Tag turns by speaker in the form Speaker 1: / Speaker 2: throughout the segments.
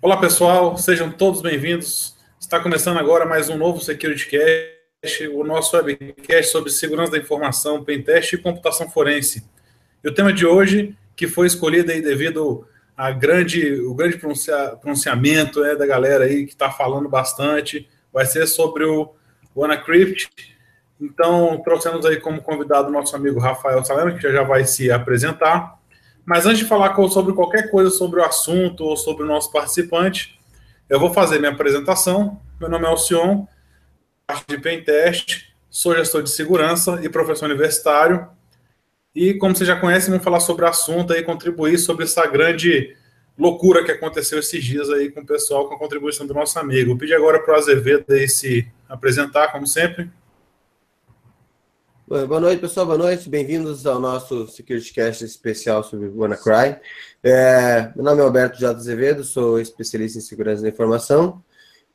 Speaker 1: Olá pessoal, sejam todos bem-vindos. Está começando agora mais um novo Security Cast, o nosso webcast sobre segurança da informação, pentest e computação forense. E o tema de hoje, que foi escolhido aí devido a grande, o grande pronuncia, pronunciamento né, da galera aí que está falando bastante, vai ser sobre o WannaCrypt. Então, trouxemos aí como convidado o nosso amigo Rafael Salema, que já vai se apresentar. Mas antes de falar sobre qualquer coisa sobre o assunto ou sobre o nosso participante, eu vou fazer minha apresentação. Meu nome é Alcion, parte de Pentest, sou gestor de segurança e professor universitário. E como você já conhece, vamos falar sobre o assunto e contribuir sobre essa grande loucura que aconteceu esses dias aí com o pessoal, com a contribuição do nosso amigo. Vou pedir agora para o Azevedo se apresentar, como sempre.
Speaker 2: Boa noite, pessoal. Boa noite. Bem-vindos ao nosso SecurityCast especial sobre WannaCry. É, meu nome é Alberto J. Azevedo, sou especialista em segurança da informação.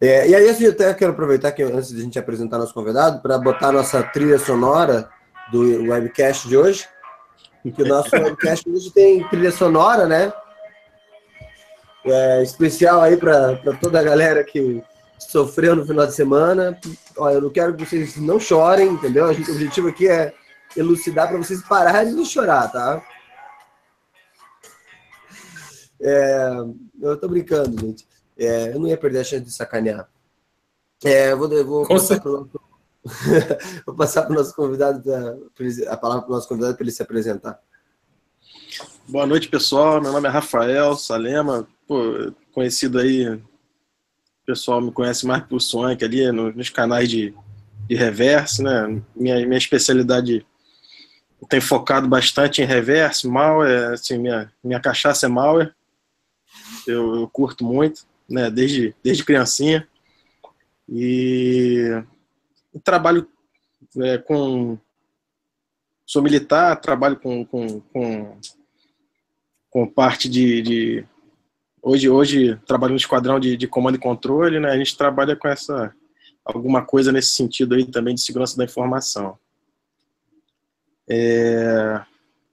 Speaker 2: É, e aí, assim, eu até quero aproveitar que antes de a gente apresentar nosso convidado, para botar nossa trilha sonora do webcast de hoje. Porque o nosso webcast hoje tem trilha sonora, né? É, especial aí para toda a galera que sofreu no final de semana. Olha, eu não quero que vocês não chorem, entendeu? A gente, o objetivo aqui é elucidar para vocês pararem de chorar, tá? É, eu tô brincando, gente. É, eu não ia perder a chance de sacanear. É, eu vou, eu vou passar para o nosso, vou passar nosso convidado, pra, a palavra para o nosso convidado para ele se apresentar.
Speaker 3: Boa noite, pessoal. Meu nome é Rafael Salema, pô, conhecido aí pessoal me conhece mais por Sonic ali, nos canais de, de reverse, né? Minha, minha especialidade tem focado bastante em reverse, malware, assim, minha, minha cachaça é malware. Eu, eu curto muito, né? Desde, desde criancinha. E trabalho é, com. Sou militar, trabalho com, com, com, com parte de, de Hoje, hoje trabalho no esquadrão de, de comando e controle, né? A gente trabalha com essa alguma coisa nesse sentido aí também de segurança da informação. É,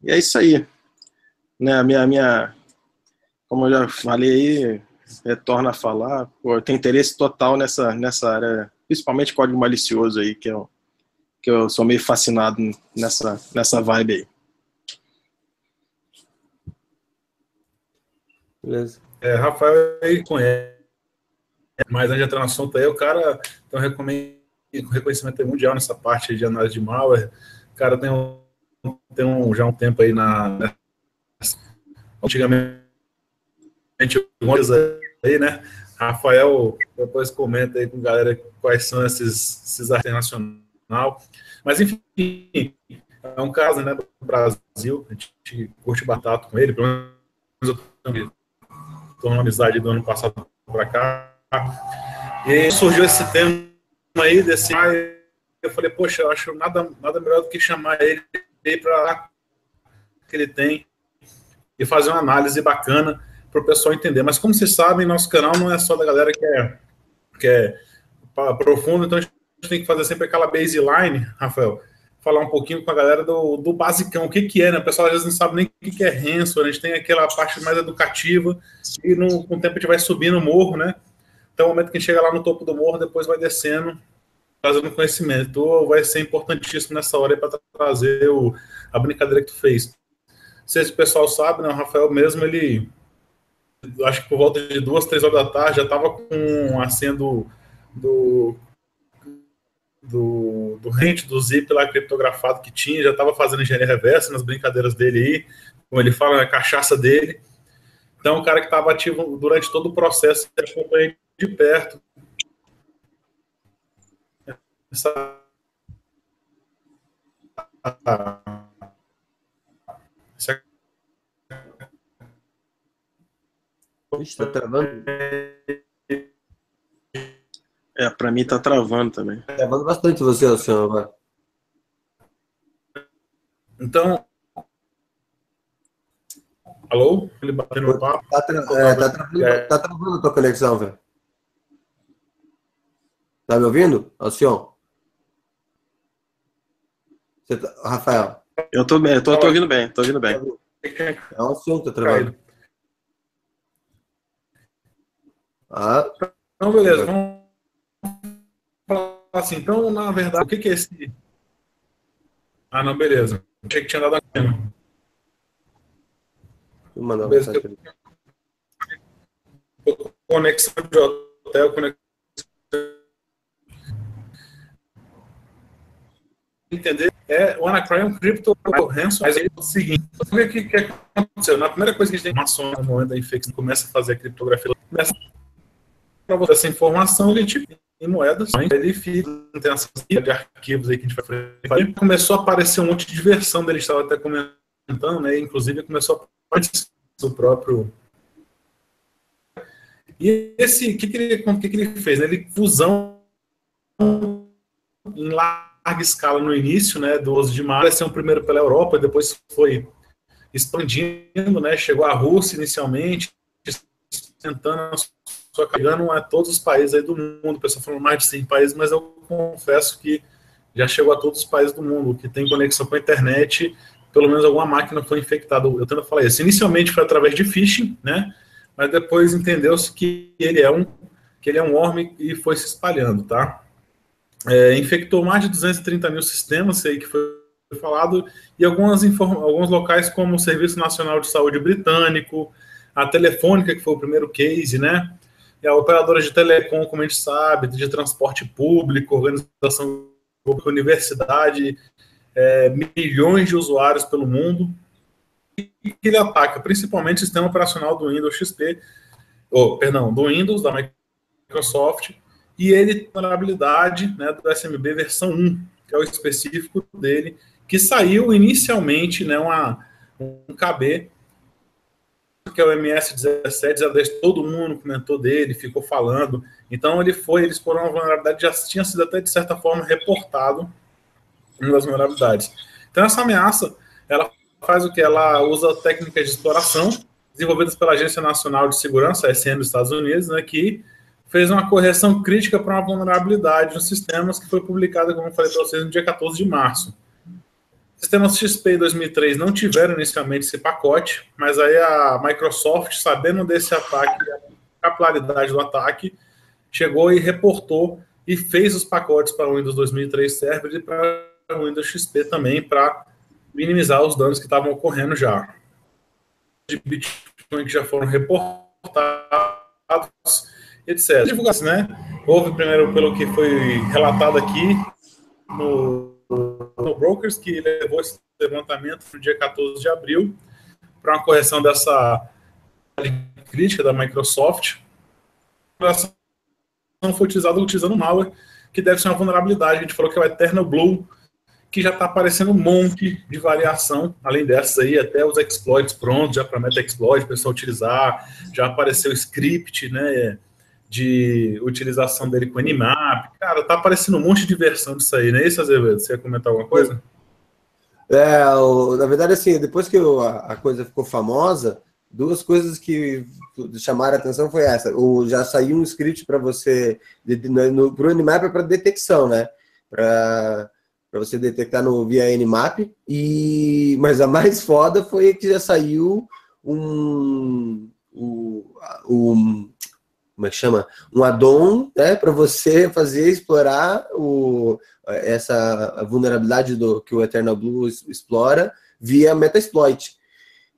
Speaker 3: e é isso aí. Né, a minha, minha, como eu já falei aí, retorno a falar, pô, eu tenho interesse total nessa, nessa área, principalmente código malicioso aí, que eu, que eu sou meio fascinado nessa, nessa vibe aí.
Speaker 1: Beleza. É, Rafael conhece, mas a gente entra no assunto aí, o cara tem um reconhecimento mundial nessa parte de análise de malware. O cara tem, um, tem um, já um tempo aí na. Antigamente, aí, né? Rafael, depois comenta aí com galera quais são esses, esses internacional. Mas, enfim, é um caso né, do Brasil, a gente curte batata com ele, pelo menos eu também estou numa amizade do ano passado para cá. E surgiu esse tema aí, desse. Eu falei, poxa, eu acho nada, nada melhor do que chamar ele para que ele tem e fazer uma análise bacana para o pessoal entender. Mas como vocês sabem, nosso canal não é só da galera que é, que é profundo, então a gente tem que fazer sempre aquela baseline, Rafael, falar um pouquinho com a galera do, do basicão, o que, que é, né? O pessoal às vezes não sabe nem o que, que é ransom, a gente tem aquela parte mais educativa, e no, com o tempo a gente vai subindo o morro, né? Então, o momento que a gente chega lá no topo do morro, depois vai descendo, trazendo conhecimento. Então, vai ser importantíssimo nessa hora para trazer o, a brincadeira que tu fez. Se o pessoal sabe, né? O Rafael mesmo, ele acho que por volta de duas, três horas da tarde já estava com a senha do, do do, do rente, do zip lá criptografado que tinha, já estava fazendo engenharia reversa nas brincadeiras dele aí, como ele fala, na cachaça dele. Então, o cara que estava ativo durante todo o processo, acompanhei de perto. Essa...
Speaker 2: Está travando?
Speaker 3: É, pra mim tá travando também.
Speaker 2: Tá travando bastante você, Luciano, agora.
Speaker 1: Então. Alô? Ele bateu no papo?
Speaker 2: Tá, tra é, tá, travando, é. tá travando a tua conexão, velho. Tá me ouvindo, Alcion? Tá... Rafael.
Speaker 3: Eu tô bem, eu tô, tô ouvindo bem, tô ouvindo bem.
Speaker 2: É o Alcion que tá travando.
Speaker 1: Ah. Então, beleza. Vamos assim. Então, na verdade, o que, que é esse. Ah, não, beleza. Achei que tinha dado a câmera. Mandar conexão de hotel, conexão. Entender? É, o Anacry é um cripto ransom, mas é o seguinte: o que, que aconteceu? Na primeira coisa que a gente tem informação no momento da infecção, começa a fazer a criptografia, começa para você essa informação, ele te em moedas, ele fica, tem essas de arquivos aí que a gente vai fazer. Começou a aparecer um monte de versão dele, estava até comentando, né? Inclusive começou a aparecer o próprio e esse, o que, que, ele, que, que ele fez? Ele fusão em larga escala no início, né, do 12 de março, um primeiro pela Europa, depois foi expandindo, né, chegou à Rússia inicialmente, tentando só chegando a todos os países aí do mundo, o pessoal falou mais de 100 países, mas eu confesso que já chegou a todos os países do mundo, que tem conexão com a internet, pelo menos alguma máquina foi infectada. Eu tento falar isso. Inicialmente foi através de phishing, né? mas depois entendeu-se que ele é um que ele é um worm e foi se espalhando, tá? É, infectou mais de 230 mil sistemas, aí que foi falado, e algumas alguns locais como o Serviço Nacional de Saúde Britânico, a Telefônica, que foi o primeiro case, né? E a operadora de telecom, como a gente sabe, de transporte público, organização pública, universidade, é, milhões de usuários pelo mundo, que ele ataca principalmente o sistema operacional do Windows XP, ou, perdão, do Windows, da Microsoft, e ele tem vulnerabilidade né, do SMB versão 1, que é o específico dele, que saiu inicialmente né, uma, um KB, que é o MS17, todo mundo comentou dele, ficou falando. Então ele foi, eles foram uma vulnerabilidade, já tinha sido até de certa forma reportado uma das vulnerabilidades. Então essa ameaça, ela faz o que? Ela usa técnicas de exploração desenvolvidas pela Agência Nacional de Segurança, SM dos Estados Unidos, né, que fez uma correção crítica para uma vulnerabilidade nos sistemas que foi publicada, como eu falei para vocês, no dia 14 de março. Sistemas XP 2003 não tiveram inicialmente esse pacote, mas aí a Microsoft, sabendo desse ataque, a capilaridade do ataque, chegou e reportou e fez os pacotes para o Windows 2003 Server e para o Windows XP também, para minimizar os danos que estavam ocorrendo já. De Bitcoin que já foram reportados, etc. Divulgação, né? Houve primeiro pelo que foi relatado aqui no, Brokers, que levou esse levantamento no dia 14 de abril para uma correção dessa crítica da Microsoft. A foi utilizada utilizando malware, que deve ser uma vulnerabilidade. A gente falou que é o Eternal Blue, que já está aparecendo um monte de variação, além dessas aí, até os exploits prontos, já para meta-exploit, o pessoal utilizar, já apareceu script, né, de utilização dele com Nmap, cara, tá aparecendo um monte de versão disso aí, né, isso, Azevedo? Você ia comentar alguma coisa?
Speaker 2: É, na verdade, assim, depois que a coisa ficou famosa, duas coisas que chamaram a atenção foi essa, o, já saiu um script para você, para o Nmap é para detecção, né, para você detectar no via Nmap. E mas a mais foda foi que já saiu um, um, um como é que chama? Um addon, né, para você fazer explorar o, essa vulnerabilidade do que o Eternal Blue explora via Metasploit.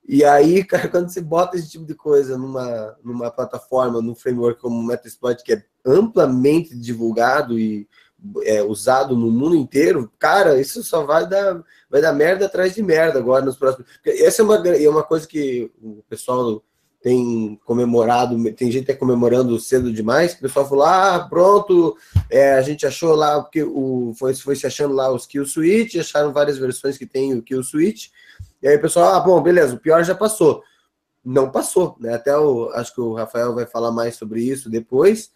Speaker 2: E aí, cara, quando você bota esse tipo de coisa numa, numa plataforma, num framework como o Metasploit, que é amplamente divulgado e é, usado no mundo inteiro, cara, isso só vai dar, vai dar merda atrás de merda agora nos próximos. Essa é uma, é uma coisa que o pessoal tem comemorado, tem gente até comemorando cedo demais, o pessoal falou, ah, pronto, é, a gente achou lá, porque o, foi, foi se achando lá os Kill Switch, acharam várias versões que tem o Kill Switch, e aí o pessoal, ah, bom, beleza, o pior já passou. Não passou, né? Até o, acho que o Rafael vai falar mais sobre isso depois,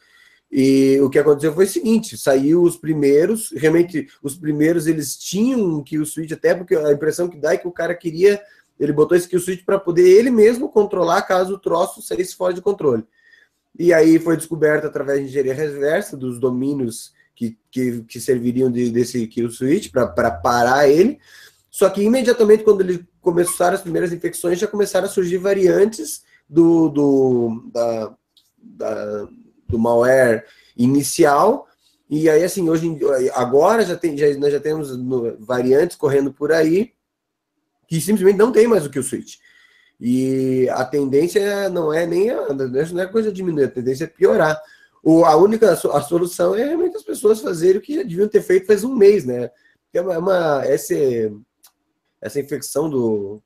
Speaker 2: e o que aconteceu foi o seguinte: saiu os primeiros, realmente os primeiros eles tinham que o switch, até porque a impressão que dá é que o cara queria, ele botou esse kill switch para poder ele mesmo controlar caso o troço saísse fora de controle. E aí foi descoberto através de engenharia reversa dos domínios que, que, que serviriam de, desse kill switch para parar ele. Só que imediatamente quando ele começaram as primeiras infecções, já começaram a surgir variantes do, do da, da do malware inicial. E aí, assim, hoje agora já tem, já, nós já temos variantes correndo por aí que simplesmente não tem mais o que o switch. E a tendência não é nem a, não é coisa diminuir, a tendência é piorar. O, a única a solução é realmente as pessoas fazerem o que já deviam ter feito faz um mês, né? É uma, é uma essa, essa infecção do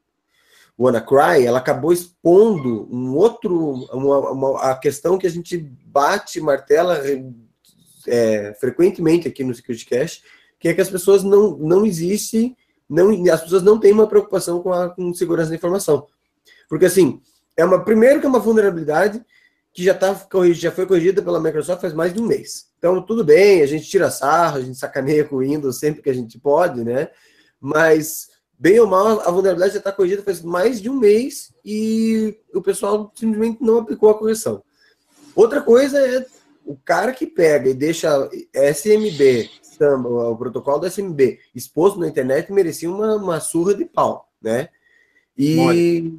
Speaker 2: WannaCry, ela acabou expondo um outro, uma, uma, a questão que a gente bate, martela é, frequentemente aqui no Security Cash, que é que as pessoas não, não existe, não, as pessoas não têm uma preocupação com a com segurança da informação. Porque assim, é uma, primeiro que é uma vulnerabilidade que já, tá já foi corrigida pela Microsoft faz mais de um mês. Então, tudo bem, a gente tira sarro, a gente sacaneia com o Windows sempre que a gente pode, né? Mas, bem ou mal, a vulnerabilidade já está corrigida faz mais de um mês e o pessoal simplesmente não aplicou a correção. Outra coisa é o cara que pega e deixa SMB, o protocolo do SMB, exposto na internet, merecia uma, uma surra de pau, né? E.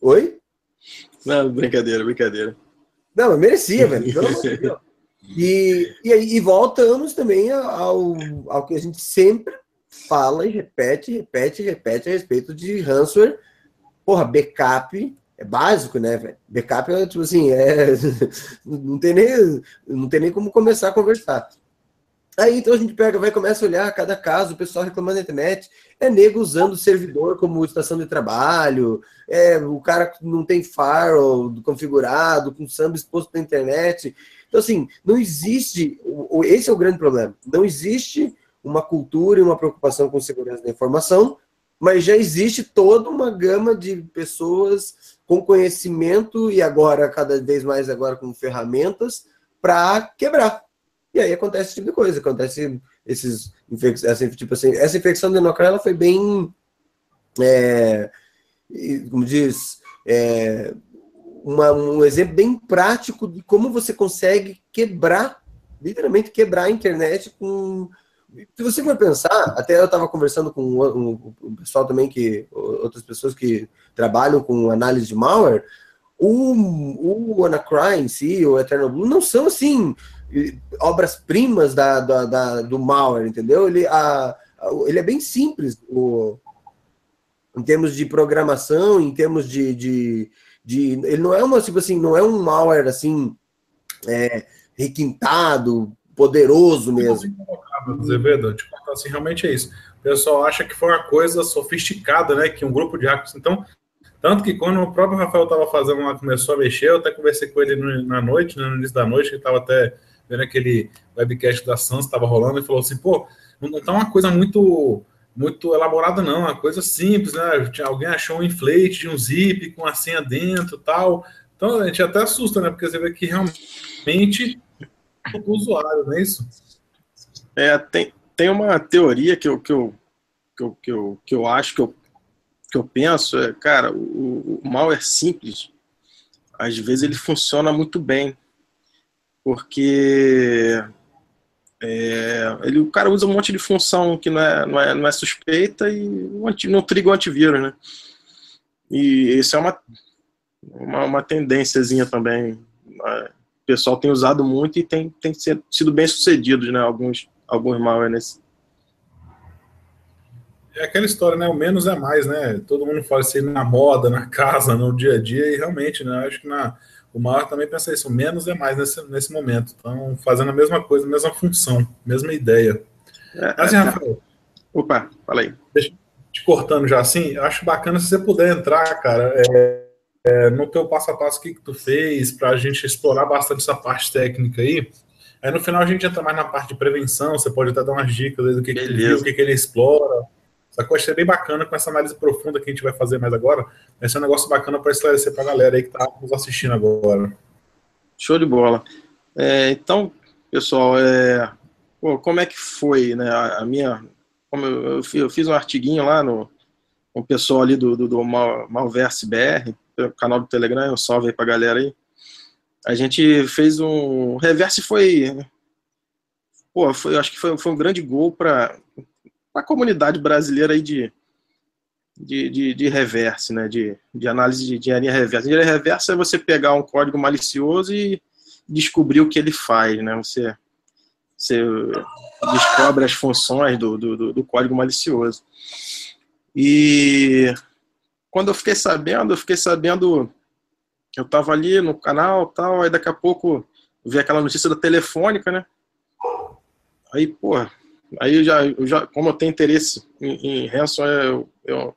Speaker 2: Oi?
Speaker 3: Não, brincadeira, brincadeira.
Speaker 2: Não, mas merecia, velho. e, e, e voltamos também ao, ao que a gente sempre fala e repete, repete, repete a respeito de ransomware. Porra, backup é básico, né, velho? Backup é tipo assim, é, não, tem nem, não tem nem como começar a conversar. Aí então a gente pega, vai começa a olhar cada caso, o pessoal reclamando na internet, é nego usando o servidor como estação de trabalho, é o cara não tem firewall configurado, com samba exposto na internet. Então, assim, não existe, esse é o grande problema, não existe uma cultura e uma preocupação com segurança da informação, mas já existe toda uma gama de pessoas com conhecimento e agora, cada vez mais agora com ferramentas, para quebrar. E aí acontece esse tipo de coisa, acontece esses essa, tipo assim, essa infecção de ela foi bem, é, como diz, é, uma, um exemplo bem prático de como você consegue quebrar, literalmente quebrar a internet com se você for pensar, até eu estava conversando com um, um, pessoal também que outras pessoas que trabalham com análise de malware, o, o WannaCry em si, o Eternal Blue, não são assim obras-primas da, da, da, do malware, entendeu? Ele, a, ele é bem simples o, em termos de programação, em termos de, de, de, Ele não é uma, tipo assim, não é um malware assim é, requintado, poderoso mesmo.
Speaker 1: Azevedo, tipo, assim, realmente é isso. O pessoal acha que foi uma coisa sofisticada, né? Que um grupo de hackers. Então, tanto que quando o próprio Rafael estava fazendo lá, começou a mexer, eu até conversei com ele na noite, né, no início da noite, que estava até vendo aquele webcast da Sans estava rolando e falou assim, pô, não tá uma coisa muito muito elaborada não, uma coisa simples, né? Alguém achou um inflate de um zip com a senha dentro tal. Então a gente até assusta, né? Porque você vê que realmente o usuário, não é isso?
Speaker 3: É, tem, tem uma teoria que eu, que eu, que eu, que eu, que eu acho, que eu, que eu penso, é, cara, o, o malware simples, às vezes ele funciona muito bem porque é, ele, o cara usa um monte de função que não é, não é, não é suspeita e não triga o antivírus, né? E isso é uma, uma, uma tendênciazinha também. Né? O pessoal tem usado muito e tem, tem sido bem sucedidos, né? Alguns, alguns malware nesse.
Speaker 1: É aquela história, né? O menos é mais, né? Todo mundo fala aí na moda, na casa, no dia a dia, e realmente, né? Acho que na, o maior também pensa isso, menos é mais nesse, nesse momento. Então, fazendo a mesma coisa, a mesma função, mesma ideia. É, assim, Rafael.
Speaker 3: Opa, fala aí.
Speaker 1: Deixa te cortando já assim, acho bacana se você puder entrar, cara, é, é, no teu passo a passo, o que, que tu fez, para a gente explorar bastante essa parte técnica aí. Aí no final a gente entra mais na parte de prevenção, você pode até dar umas dicas do que, viu, o que, que ele explora. Coisa é bem bacana com essa análise profunda que a gente vai fazer mais agora. Vai ser um negócio bacana para esclarecer para a galera aí que está nos assistindo agora.
Speaker 3: Show de bola. É, então, pessoal, é, pô, como é que foi né, a, minha. Como eu, eu, fiz um artiguinho lá no, com o pessoal ali do, do, do Mal, Malverse BR, canal do Telegram, um salve aí a galera aí. A gente fez um. O reverse foi. Pô, foi, acho que foi, foi um grande gol para a comunidade brasileira aí de, de, de, de reverse, né? De, de análise de engenharia reversa. Engenharia reversa é você pegar um código malicioso e descobrir o que ele faz, né? Você, você descobre as funções do, do, do código malicioso. E quando eu fiquei sabendo, eu fiquei sabendo, eu estava ali no canal tal, aí daqui a pouco vi aquela notícia da telefônica, né? Aí, pô, aí eu já, eu já como eu tenho interesse em, em ransomware, eu, eu,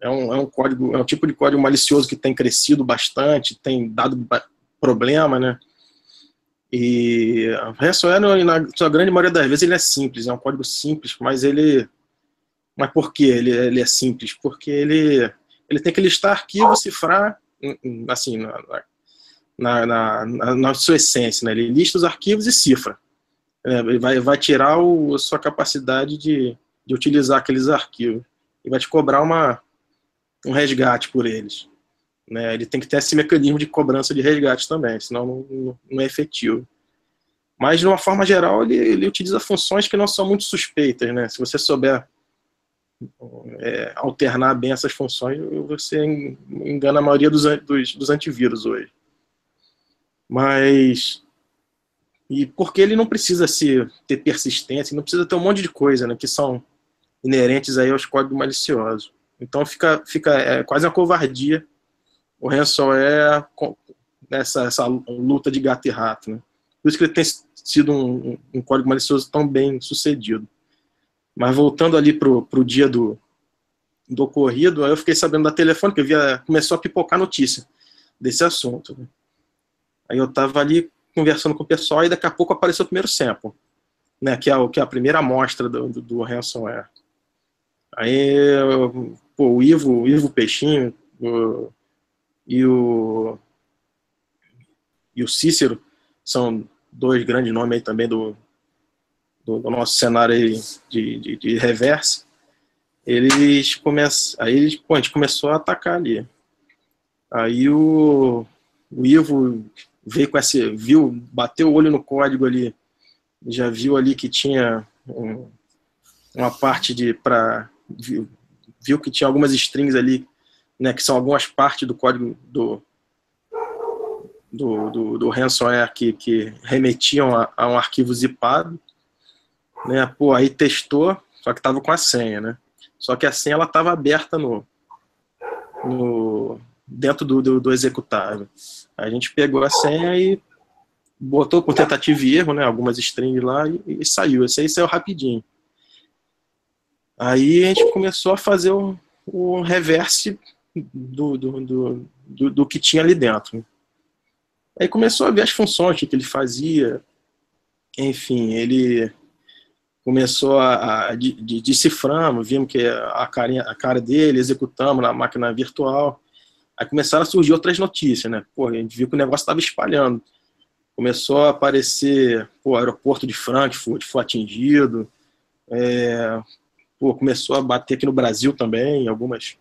Speaker 3: é, um, é um código, é um tipo de código malicioso que tem crescido bastante, tem dado problema, né? E ransomware, na sua grande maioria das vezes, ele é simples, é um código simples, mas ele... Mas por que ele, ele é simples? Porque ele, ele tem que listar arquivos, cifrar, assim, na, na, na, na sua essência, né? Ele lista os arquivos e cifra. É, vai, vai tirar o, a sua capacidade de, de utilizar aqueles arquivos. E vai te cobrar uma, um resgate por eles. Né? Ele tem que ter esse mecanismo de cobrança de resgate também, senão não, não, é efetivo. Mas, de uma forma geral, ele, ele, utiliza funções que não são muito suspeitas. Né? Se você souber é, alternar bem essas funções, você engana a maioria dos, dos, dos antivírus hoje. Mas e porque ele não precisa se ter persistência, não precisa ter um monte de coisa, né, que são inerentes aí aos códigos maliciosos. Então fica, fica é, quase uma covardia o ransomware nessa essa luta de gato e rato, né? Por isso que ele tem sido um, um código malicioso tão bem sucedido. Mas voltando ali pro, pro dia do, do ocorrido, aí eu fiquei sabendo da telefone, que via, começou a pipocar notícia desse assunto. Né? Aí eu tava ali conversando com o pessoal e daqui a pouco apareceu o primeiro sample, né, que é, o, que é a primeira amostra do, do, do ransomware. Aí, pô, o Ivo, o Ivo Peixinho o, e o e o Cícero são dois grandes nomes aí também do, do, do nosso cenário aí de, de, de. Eles começam, aí eles, pô, a gente começou a atacar ali. Aí o, o Ivo veio com esse, viu, bateu o olho no código ali, já viu ali que tinha um, uma parte de para viu, viu, que tinha algumas strings ali, né, que são algumas partes do código do do, do, do ransomware que, que remetiam a, a, um arquivo zipado, né, pô, aí testou, só que tava com a senha, né, só que a senha ela tava aberta no, no dentro do, do, do executável. A gente pegou a senha e botou por tentativa e erro, né, algumas strings lá e, e saiu. Esse aí saiu rapidinho. Aí a gente começou a fazer o, o reverse do, do, do, do, do que tinha ali dentro. Aí começou a ver as funções que ele fazia. Enfim, ele começou a, a de, de, deciframos, vimos que a, carinha, a cara dele, executamos na máquina virtual. Aí começaram a surgir outras notícias, né? Pô, a gente viu que o negócio estava espalhando. Começou a aparecer, pô, o aeroporto de Frankfurt foi atingido. É, pô, começou a bater aqui no Brasil também, em alguns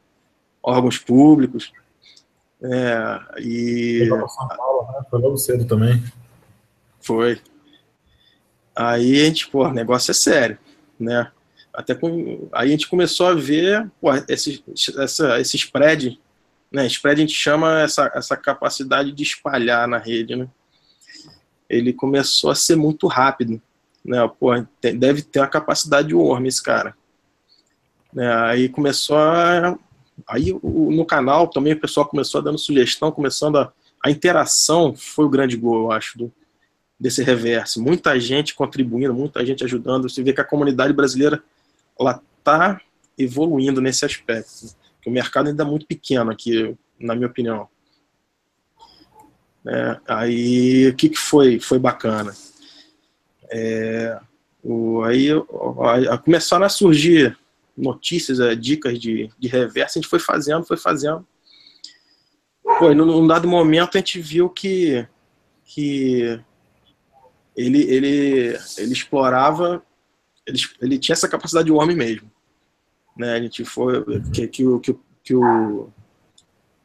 Speaker 3: órgãos públicos. É, e...
Speaker 1: Foi São Paulo, né? Foi logo cedo também.
Speaker 3: Foi. Aí a gente, pô, o negócio é sério, né? Até com, aí a gente começou a ver, pô, esse, essa, esse spread né, spread a gente chama essa, essa capacidade de espalhar na rede, né? Ele começou a ser muito rápido, né? Pô, tem, deve ter uma capacidade de worm esse cara. Né, aí começou a... Aí no canal também o pessoal começou a dando sugestão, começando a... A interação foi o grande gol, eu acho, do, desse reverso. Muita gente contribuindo, muita gente ajudando. Você vê que a comunidade brasileira ela está evoluindo nesse aspecto que o mercado ainda é muito pequeno aqui, na minha opinião. É, aí, o que, que foi, foi bacana? É, o, aí a, a começaram a surgir notícias, é, dicas de, de reverso, a gente foi fazendo, foi fazendo. Pô, num, num dado momento a gente viu que, que ele, ele, ele explorava, ele, ele tinha essa capacidade de homem mesmo né? A gente foi que, que, o, que, que o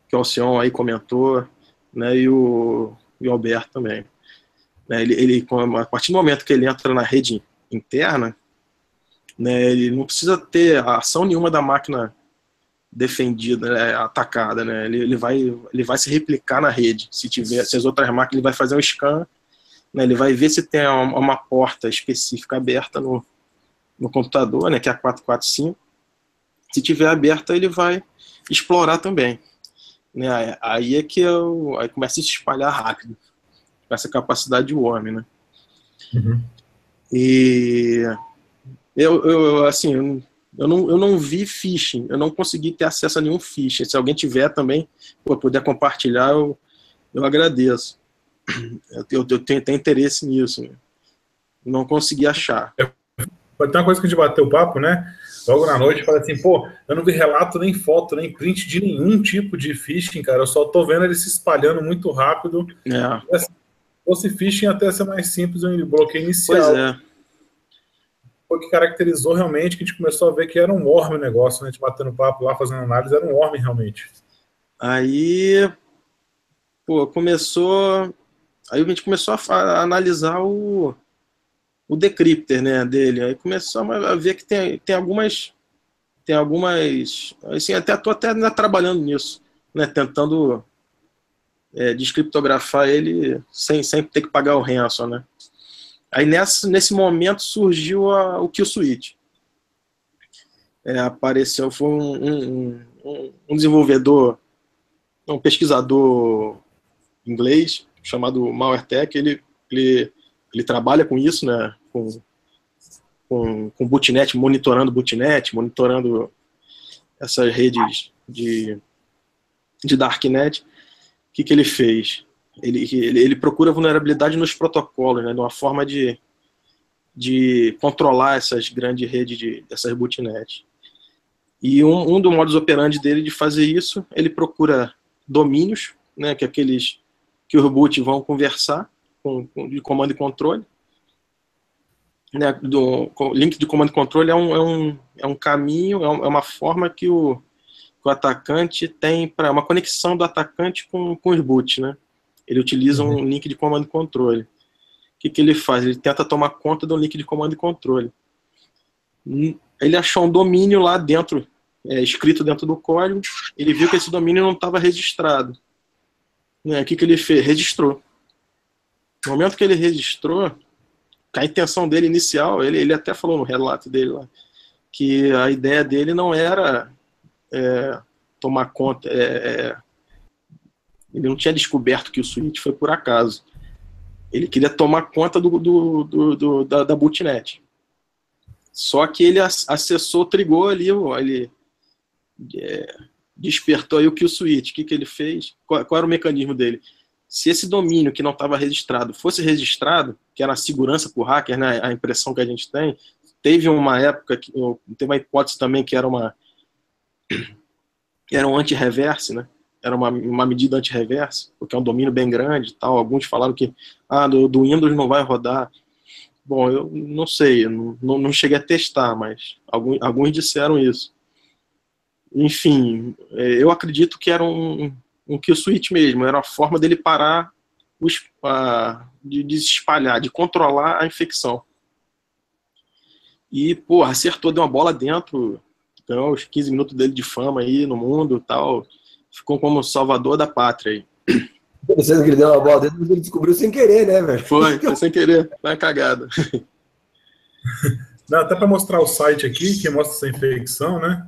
Speaker 3: que o Alcion aí comentou, né? E o, e o Alberto também. Né, ele, ele, a partir do momento que ele entra na rede interna, né, ele não precisa ter ação nenhuma da máquina defendida, né, atacada, né? Ele, ele, vai, ele vai se replicar na rede. Se tiver, se as outras máquinas, ele vai fazer um scan Né, ele vai ver se tem uma, uma porta específica aberta no, no computador, né, que é a 445. Se tiver aberta, ele vai explorar também. Né? Aí é que eu, aí começa a se espalhar rápido, com essa capacidade do homem. Né? Uhum. E eu, eu assim, eu não, eu não vi phishing, eu não consegui ter acesso a nenhum phishing. Se alguém tiver também, pô, puder compartilhar, eu, eu agradeço. Eu, eu tenho, tenho interesse nisso. Né? Não consegui achar. É,
Speaker 1: tem uma coisa que a gente bateu o papo, né? Logo na noite, fala assim, pô, eu não vi relato, nem foto, nem print de nenhum tipo de phishing, cara. Eu só tô vendo ele se espalhando muito rápido. É. Assim, se fosse phishing, até ser mais simples, um bloqueio inicial. Pois é. Foi que caracterizou realmente que a gente começou a ver que era um worm o negócio, né? A gente batendo papo lá, fazendo análise, era um worm realmente.
Speaker 3: Aí, pô, começou. Aí a gente começou a analisar o o decrypter né, dele. Aí começou a ver que tem, tem algumas. Tem algumas. Assim, até estou até trabalhando nisso, né, tentando é, descriptografar ele sem, sem ter que pagar o ransom. Né. Aí nessa, nesse momento surgiu a, o Kill Switch. É, apareceu, foi um, um, um desenvolvedor, um pesquisador inglês chamado Malwaretech, ele, ele, ele trabalha com isso, né? Com, com, com bootnet, monitorando bootnet, monitorando essas redes de, de darknet. O que, que ele fez? Ele, ele, ele procura vulnerabilidade nos protocolos, né, de uma forma de, de controlar essas grandes redes, de, essas bootnets. E um, um dos modos operandi dele de fazer isso, ele procura domínios, né, que é aqueles que os boot vão conversar com, com, de comando e controle, né, do link de comando e controle é um, é um, é um caminho, é, uma forma que o, que o atacante tem para uma conexão do atacante com, com os boots, né? Ele utiliza um uhum. link de comando e controle. O que, que ele faz? Ele tenta tomar conta do link de comando e controle. Ele achou um domínio lá dentro, é, escrito dentro do código. Ele viu que esse domínio não estava registrado. Né, o que, que ele fez? Registrou. No momento que ele registrou, a intenção dele inicial, ele, ele até falou no relato dele lá, que a ideia dele não era é, tomar conta, é, é, ele não tinha descoberto que o switch foi por acaso. Ele queria tomar conta do, do, do, do da, da. Só que ele acessou, trigou ali, ele é, despertou aí o kill switch. O que, que ele fez? Qual, qual era o mecanismo dele? Se esse domínio que não estava registrado fosse registrado, que era a segurança para o hacker, né, a impressão que a gente tem, teve uma época, que, teve uma hipótese também que era uma era um anti-reverse, né? Era uma, uma medida anti-reverse, porque é um domínio bem grande tal. Alguns falaram que ah, do, do Windows não vai rodar. Bom, eu não sei, eu não, não cheguei a testar, mas alguns, alguns disseram isso. Enfim, é, eu acredito que era um, um kill switch mesmo, era a forma dele parar os, uh, de, de se espalhar, de controlar a infecção. E, pô, acertou, deu uma bola dentro, ganhou os 15 minutos dele de fama aí no mundo tal. Ficou como salvador da pátria aí.
Speaker 2: Pensando que ele deu uma bola dentro, mas ele descobriu sem querer, né, velho?
Speaker 3: Foi, foi sem querer, foi uma cagada.
Speaker 1: Não, até para mostrar o site aqui, que mostra essa infecção, né?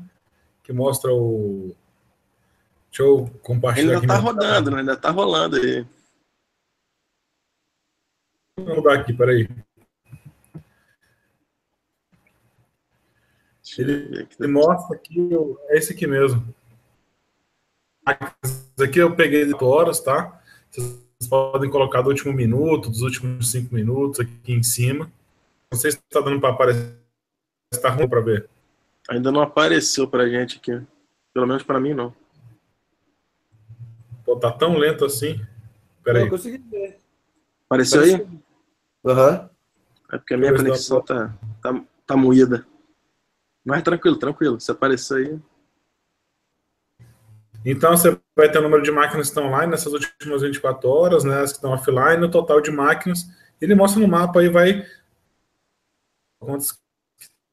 Speaker 1: Que mostra o, Deixa eu compartilhar.
Speaker 3: Ele ainda está rodando, né? Ainda está rolando aí.
Speaker 1: Vou mudar aqui, peraí. Ele, ele mostra aqui, é esse aqui mesmo. Aqui eu peguei de horas, tá? Vocês podem colocar do último minuto, dos últimos cinco minutos aqui em cima. Não sei se está dando para aparecer, está ruim para ver.
Speaker 3: Ainda não apareceu para gente aqui. Pelo menos para mim, não.
Speaker 1: Pô, tá tão lento assim. Peraí. Não consegui
Speaker 3: ver. Apareceu aí?
Speaker 2: Aham. Uhum.
Speaker 3: É porque a minha conexão tá, tá, tá moída. Mas tranquilo, tranquilo. Se aparecer aí.
Speaker 1: Então você vai ter o número de máquinas que estão online nessas últimas 24 horas, né? As que estão offline, o total de máquinas. Ele mostra no mapa aí, vai. Quantos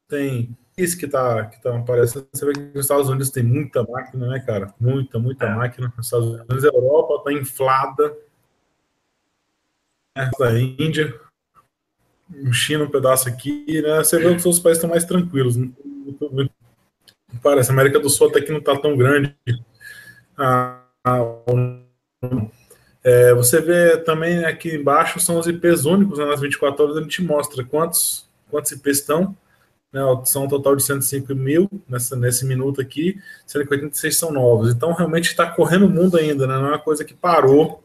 Speaker 1: tem isso que tá, que tá aparecendo, você vê que nos Estados Unidos tem muita máquina, né, cara? Muita, muita é. máquina. Nos Estados Unidos, a Europa tá inflada. da Índia, China um pedaço aqui, né? Você vê que os países estão mais tranquilos. Não, não, não, parece, a América do Sul até que não está tão grande. Ah, é, você vê também aqui embaixo são os IPs únicos, né, nas 24 horas ele te mostra quantos, quantos IPs estão, né, são um total de 105 mil nessa, nesse minuto aqui, sendo que 86 são novos. Então realmente está correndo o mundo ainda, né, não é uma coisa que parou,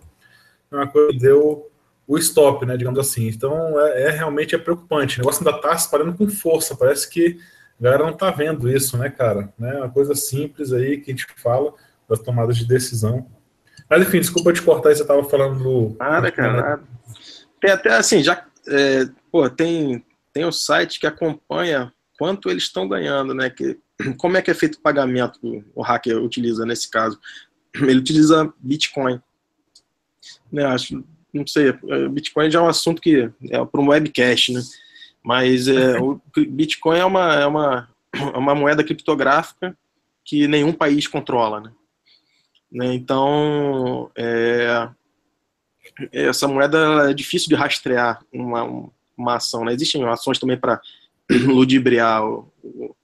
Speaker 1: não é uma coisa que deu o stop, né, digamos assim. Então é, é realmente é preocupante. O negócio ainda está se parando com força, parece que a galera não está vendo isso, né, cara? Né, uma coisa simples aí que a gente fala das tomadas de decisão. Mas enfim, desculpa te cortar, você estava falando do.
Speaker 3: Nada, cara, nada. Tem até assim, já. É, pô, tem, tem um site que acompanha quanto eles estão ganhando, né? Que, como é que é feito o pagamento que o hacker utiliza nesse caso? Ele utiliza Bitcoin. Né, acho, não sei, é, Bitcoin já é um assunto que é para um webcast, né? Mas é, o Bitcoin é uma, é, uma, é uma moeda criptográfica que nenhum país controla, né? Né? Então, é, essa moeda é difícil de rastrear uma, uma ação. Né? Existem ações também para ludibriar o, o,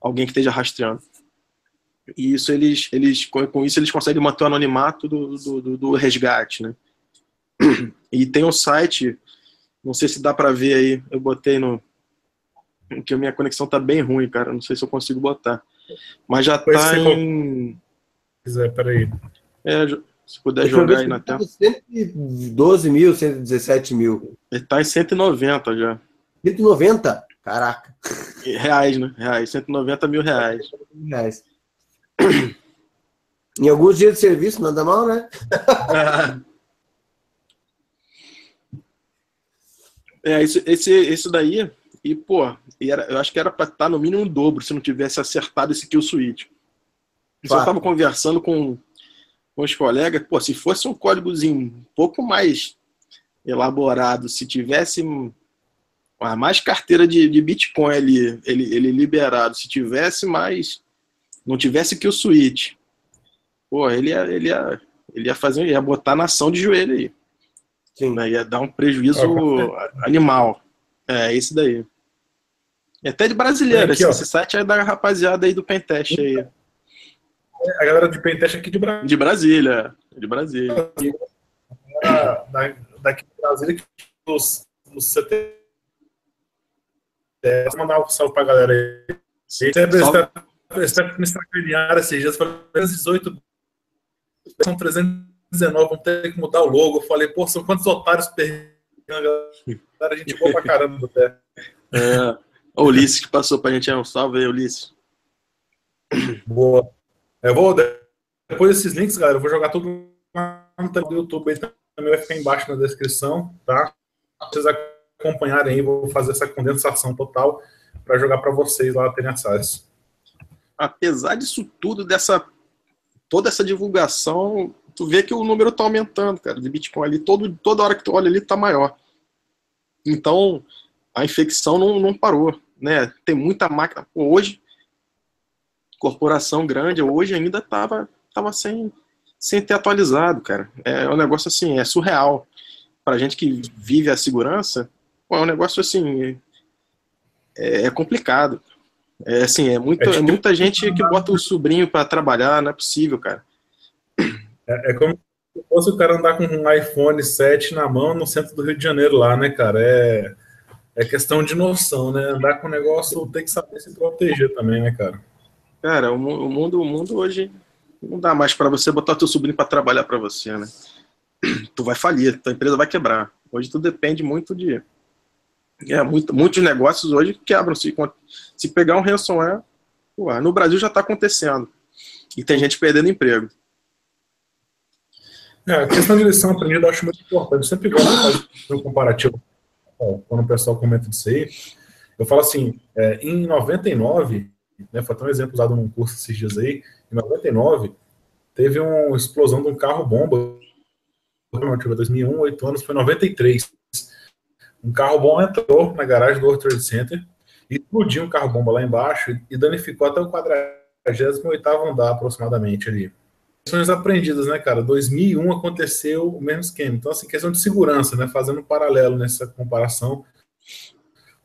Speaker 3: alguém que esteja rastreando. E isso eles, eles, com isso eles conseguem manter o anonimato do, do, do resgate. Né? E tem um site, não sei se dá para ver aí, eu botei no. que a minha conexão tá bem ruim, cara, não sei se eu consigo botar. Mas já está em
Speaker 1: quiser, peraí.
Speaker 3: É, se puder jogar aí na tela.
Speaker 2: 112 mil, 117 mil.
Speaker 3: Ele tá em 190 já.
Speaker 2: 190? Caraca.
Speaker 3: Reais, né? Reais. 190 mil reais.
Speaker 2: reais. Em alguns dias de serviço, nada mal, né?
Speaker 3: é, esse, esse, esse daí, e pô, era, eu acho que era para estar tá no mínimo um dobro se não tivesse acertado esse kill switch. Eu estava conversando com, com os colegas, pô, se fosse um códigozinho um pouco mais elaborado, se tivesse mais carteira de, de Bitcoin ali, ele, ele liberado, se tivesse mais, não tivesse que o switch, pô, ele ia, ele ia, ele ia fazer, ia botar a nação de joelho aí. Sim. Né? Ia dar um prejuízo animal. É, esse daí. E até de brasileiro, aqui, esse, esse, site é da rapaziada aí do Pentest aí
Speaker 1: a galera de Pentest aqui de Brasília.
Speaker 3: De Brasília. De Brasília.
Speaker 1: Da, daqui de Brasília, que os, os CT. É, mandar um salve pra galera aí. Sempre está me sacanearam esses dias. Falei, 318 são 319, vão ter que mudar o logo. Eu falei, pô, são quantos otários perdendo? A gente boa pra caramba até.
Speaker 3: É, o Ulisses que passou pra gente, é um salve aí, Ulisses.
Speaker 1: Boa. Eu vou, depois desses links, galera, eu vou jogar tudo no YouTube, ele também vai ficar embaixo na descrição, tá? Vocês acompanharem aí, vou fazer essa condensação total para jogar para vocês lá terem acesso.
Speaker 3: Apesar disso tudo, dessa toda essa divulgação, tu vê que o número tá aumentando, cara, de Bitcoin ali, todo, toda hora que tu olha ali tá maior. Então, a infecção não, não parou, né? Tem muita máquina. Hoje, corporação grande, hoje ainda estava tava sem, sem ter atualizado, cara. É um negócio assim, é surreal. Para gente que vive a segurança, é um negócio assim, é, é complicado. É assim, é muita, é, é muita gente que bota o sobrinho para trabalhar, não é possível, cara.
Speaker 1: É, é como se fosse o cara andar com um iPhone 7 na mão no centro do Rio de Janeiro lá, né, cara? É, é questão de noção, né? Andar com o negócio tem que saber se proteger também, né, cara?
Speaker 3: Cara, o mundo, o mundo hoje não dá mais para você botar teu sobrinho para trabalhar para você, né? Tu vai falir, tua empresa vai quebrar. Hoje tudo depende muito de é, muito, muitos negócios hoje quebram se pegar um ransomware, ué, no Brasil já está acontecendo e tem gente perdendo emprego.
Speaker 1: É, a questão de lição aprendida eu acho muito importante. Eu sempre gosto de fazer um comparativo quando o pessoal comenta disso aí. Eu falo assim, é, em 99 né, foi até um exemplo usado num curso esses dias aí, em 99, teve uma explosão de um carro-bomba, não, 2001, 8 anos, foi 93. Um carro-bomba entrou na garagem do World Trade Center, explodiu um carro-bomba lá embaixo e danificou até o 48 andar aproximadamente ali. lições aprendidas, né, cara? 2001 aconteceu o mesmo esquema. Então, assim, questão de segurança, né? Fazendo um paralelo nessa comparação.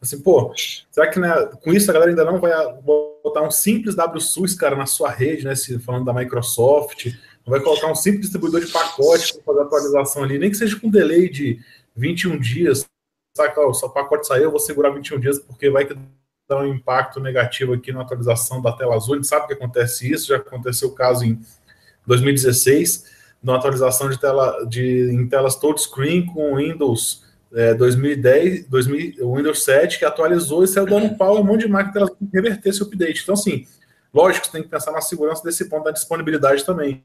Speaker 1: Assim, pô, será que né, com isso a galera ainda não vai botar um simples WSUS, cara, na sua rede, né? Se, falando da Microsoft, vai colocar um simples distribuidor de pacote para fazer atualização ali, nem que seja com delay de 21 dias. Saca, o seu pacote saiu, eu vou segurar 21 dias, porque vai que dá um impacto negativo aqui na atualização da tela azul. A gente sabe que acontece isso, já aconteceu o caso em 2016, de uma atualização de tela de, em telas touchscreen com Windows é, 2010, 2000, Windows 7, que atualizou e saiu dando pau a um monte de máquina que reverter esse update. Então, assim, lógico, você tem que pensar na segurança desse ponto da disponibilidade também.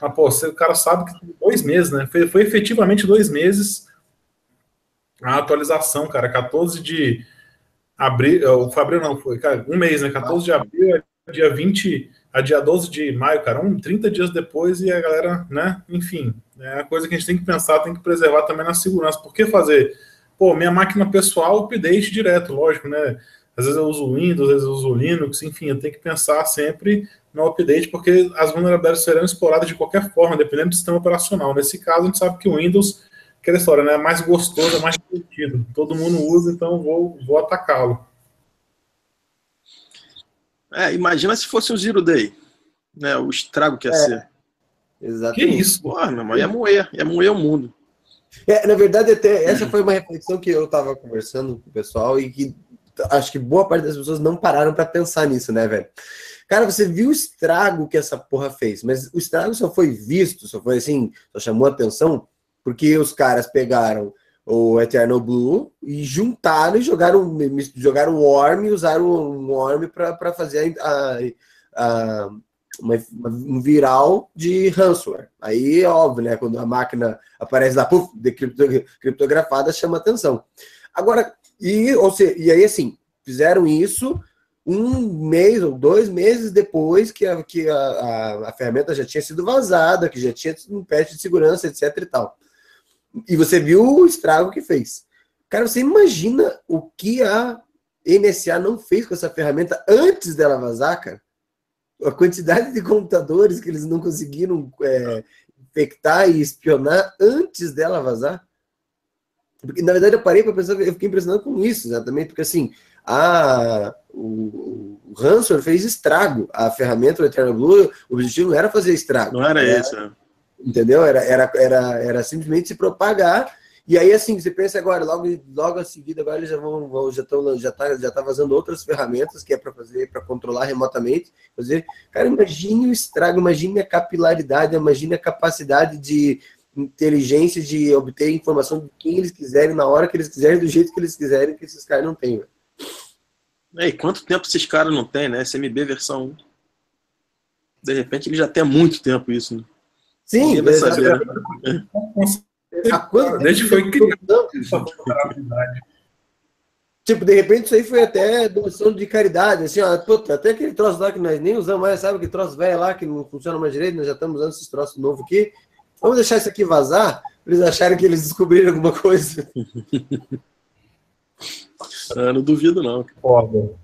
Speaker 1: Mas, pô, você, o cara sabe que dois meses, né? Foi, foi efetivamente dois meses a atualização, cara. 14 de abril, foi abril não, foi, cara, um mês, né? 14 de abril, dia 20 a dia 12 de maio, cara, um, 30 dias depois e a galera, né, enfim, é a coisa que a gente tem que pensar, tem que preservar também na segurança. Por que fazer? Pô, minha máquina pessoal, update direto, lógico, né? Às vezes eu uso Windows, às vezes eu uso Linux, enfim, eu tenho que pensar sempre no update, porque as vulnerabilidades serão exploradas de qualquer forma, dependendo do sistema operacional. Nesse caso, a gente sabe que o Windows, aquela história, né, é mais gostoso, é mais divertido. Todo mundo usa, então vou, vou atacá-lo.
Speaker 3: É, imagina se fosse um Zero Day, né? O estrago que ia é, ser.
Speaker 2: Exatamente.
Speaker 3: Que isso? Porra, meu irmão, ia moer, ia moer o mundo.
Speaker 2: É, na verdade, até essa foi uma reflexão que eu tava conversando com o pessoal e que acho que boa parte das pessoas não pararam para pensar nisso, né, velho? Cara, você viu o estrago que essa porra fez, mas o estrago só foi visto, só foi assim, só chamou atenção, porque os caras pegaram o Eternal Blue e juntaram e jogaram, jogaram o Worm e usaram o Worm para fazer a, a, uma, um viral de ransomware. Aí é óbvio, né? Quando a máquina aparece lá, puf, criptografada, chama atenção. Agora, e, ou seja, e aí assim, fizeram isso um mês ou dois meses depois que a, que a, a, a ferramenta já tinha sido vazada, que já tinha um patch de segurança, etc e tal. E você viu o estrago que fez. Cara, você imagina o que a NSA não fez com essa ferramenta antes dela vazar, cara? A quantidade de computadores que eles não conseguiram é, infectar e espionar antes dela vazar. Porque, na verdade, eu parei para pensar, eu fiquei impressionado com isso, exatamente, porque assim, a, o, o ransomware fez estrago. A ferramenta, Eternal Blue, o objetivo não era fazer estrago.
Speaker 3: Não era, era isso, né?
Speaker 2: Entendeu? Era, era, era, era simplesmente se propagar. E aí, assim, você pensa agora, logo, logo a seguida, agora eles já vão, vão já estão, já tá, já tá vazando outras ferramentas que é para fazer, para controlar remotamente. Fazer, cara, imagine o estrago, imagine a capilaridade, imagine a capacidade de inteligência de obter informação de quem eles quiserem, na hora que eles quiserem, do jeito que eles quiserem, que esses caras não têm.
Speaker 3: É, e quanto tempo esses caras não têm, né? SMB versão 1. De repente ele já tem há muito tempo isso, né?
Speaker 2: Sim,
Speaker 1: a quanto Desde foi criado.
Speaker 2: Tipo, de repente isso aí foi até doação de caridade, assim, ó, puta, até aquele troço lá que nós nem usamos mais, sabe? Que troço velho lá que não funciona mais direito, nós já estamos usando esses troços novos aqui. Vamos deixar isso aqui vazar, eles acharem que eles descobriram alguma coisa.
Speaker 3: ah, não duvido, não.
Speaker 1: Foda.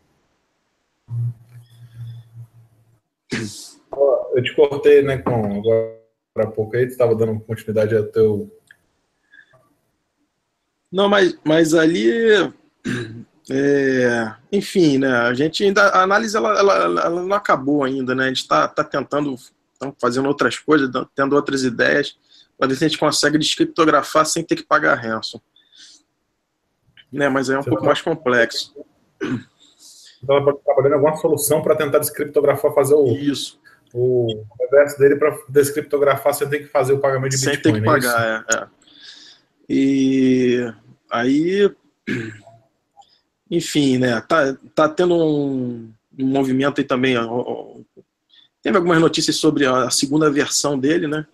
Speaker 1: Eu te cortei, né, com agora para pouco aí, tu estava dando continuidade ao teu.
Speaker 3: Não, mas, mas ali. É, enfim, né? A gente ainda. A análise ela, ela, ela não acabou ainda, né? A gente está tá tentando. Fazendo outras coisas, tendo outras ideias, para ver se a gente consegue descriptografar sem ter que pagar ransom. Né, mas é um Você pouco tá... mais complexo.
Speaker 1: Estava trabalhando alguma solução para tentar descriptografar, fazer o,
Speaker 3: Isso
Speaker 1: o reverso dele para descriptografar, você tem que fazer o pagamento de Bitcoin.
Speaker 3: Sem ter que é pagar, é, é. E aí, enfim, né, tá, tá tendo um, um movimento aí também, ó, teve algumas notícias sobre a segunda versão dele, né,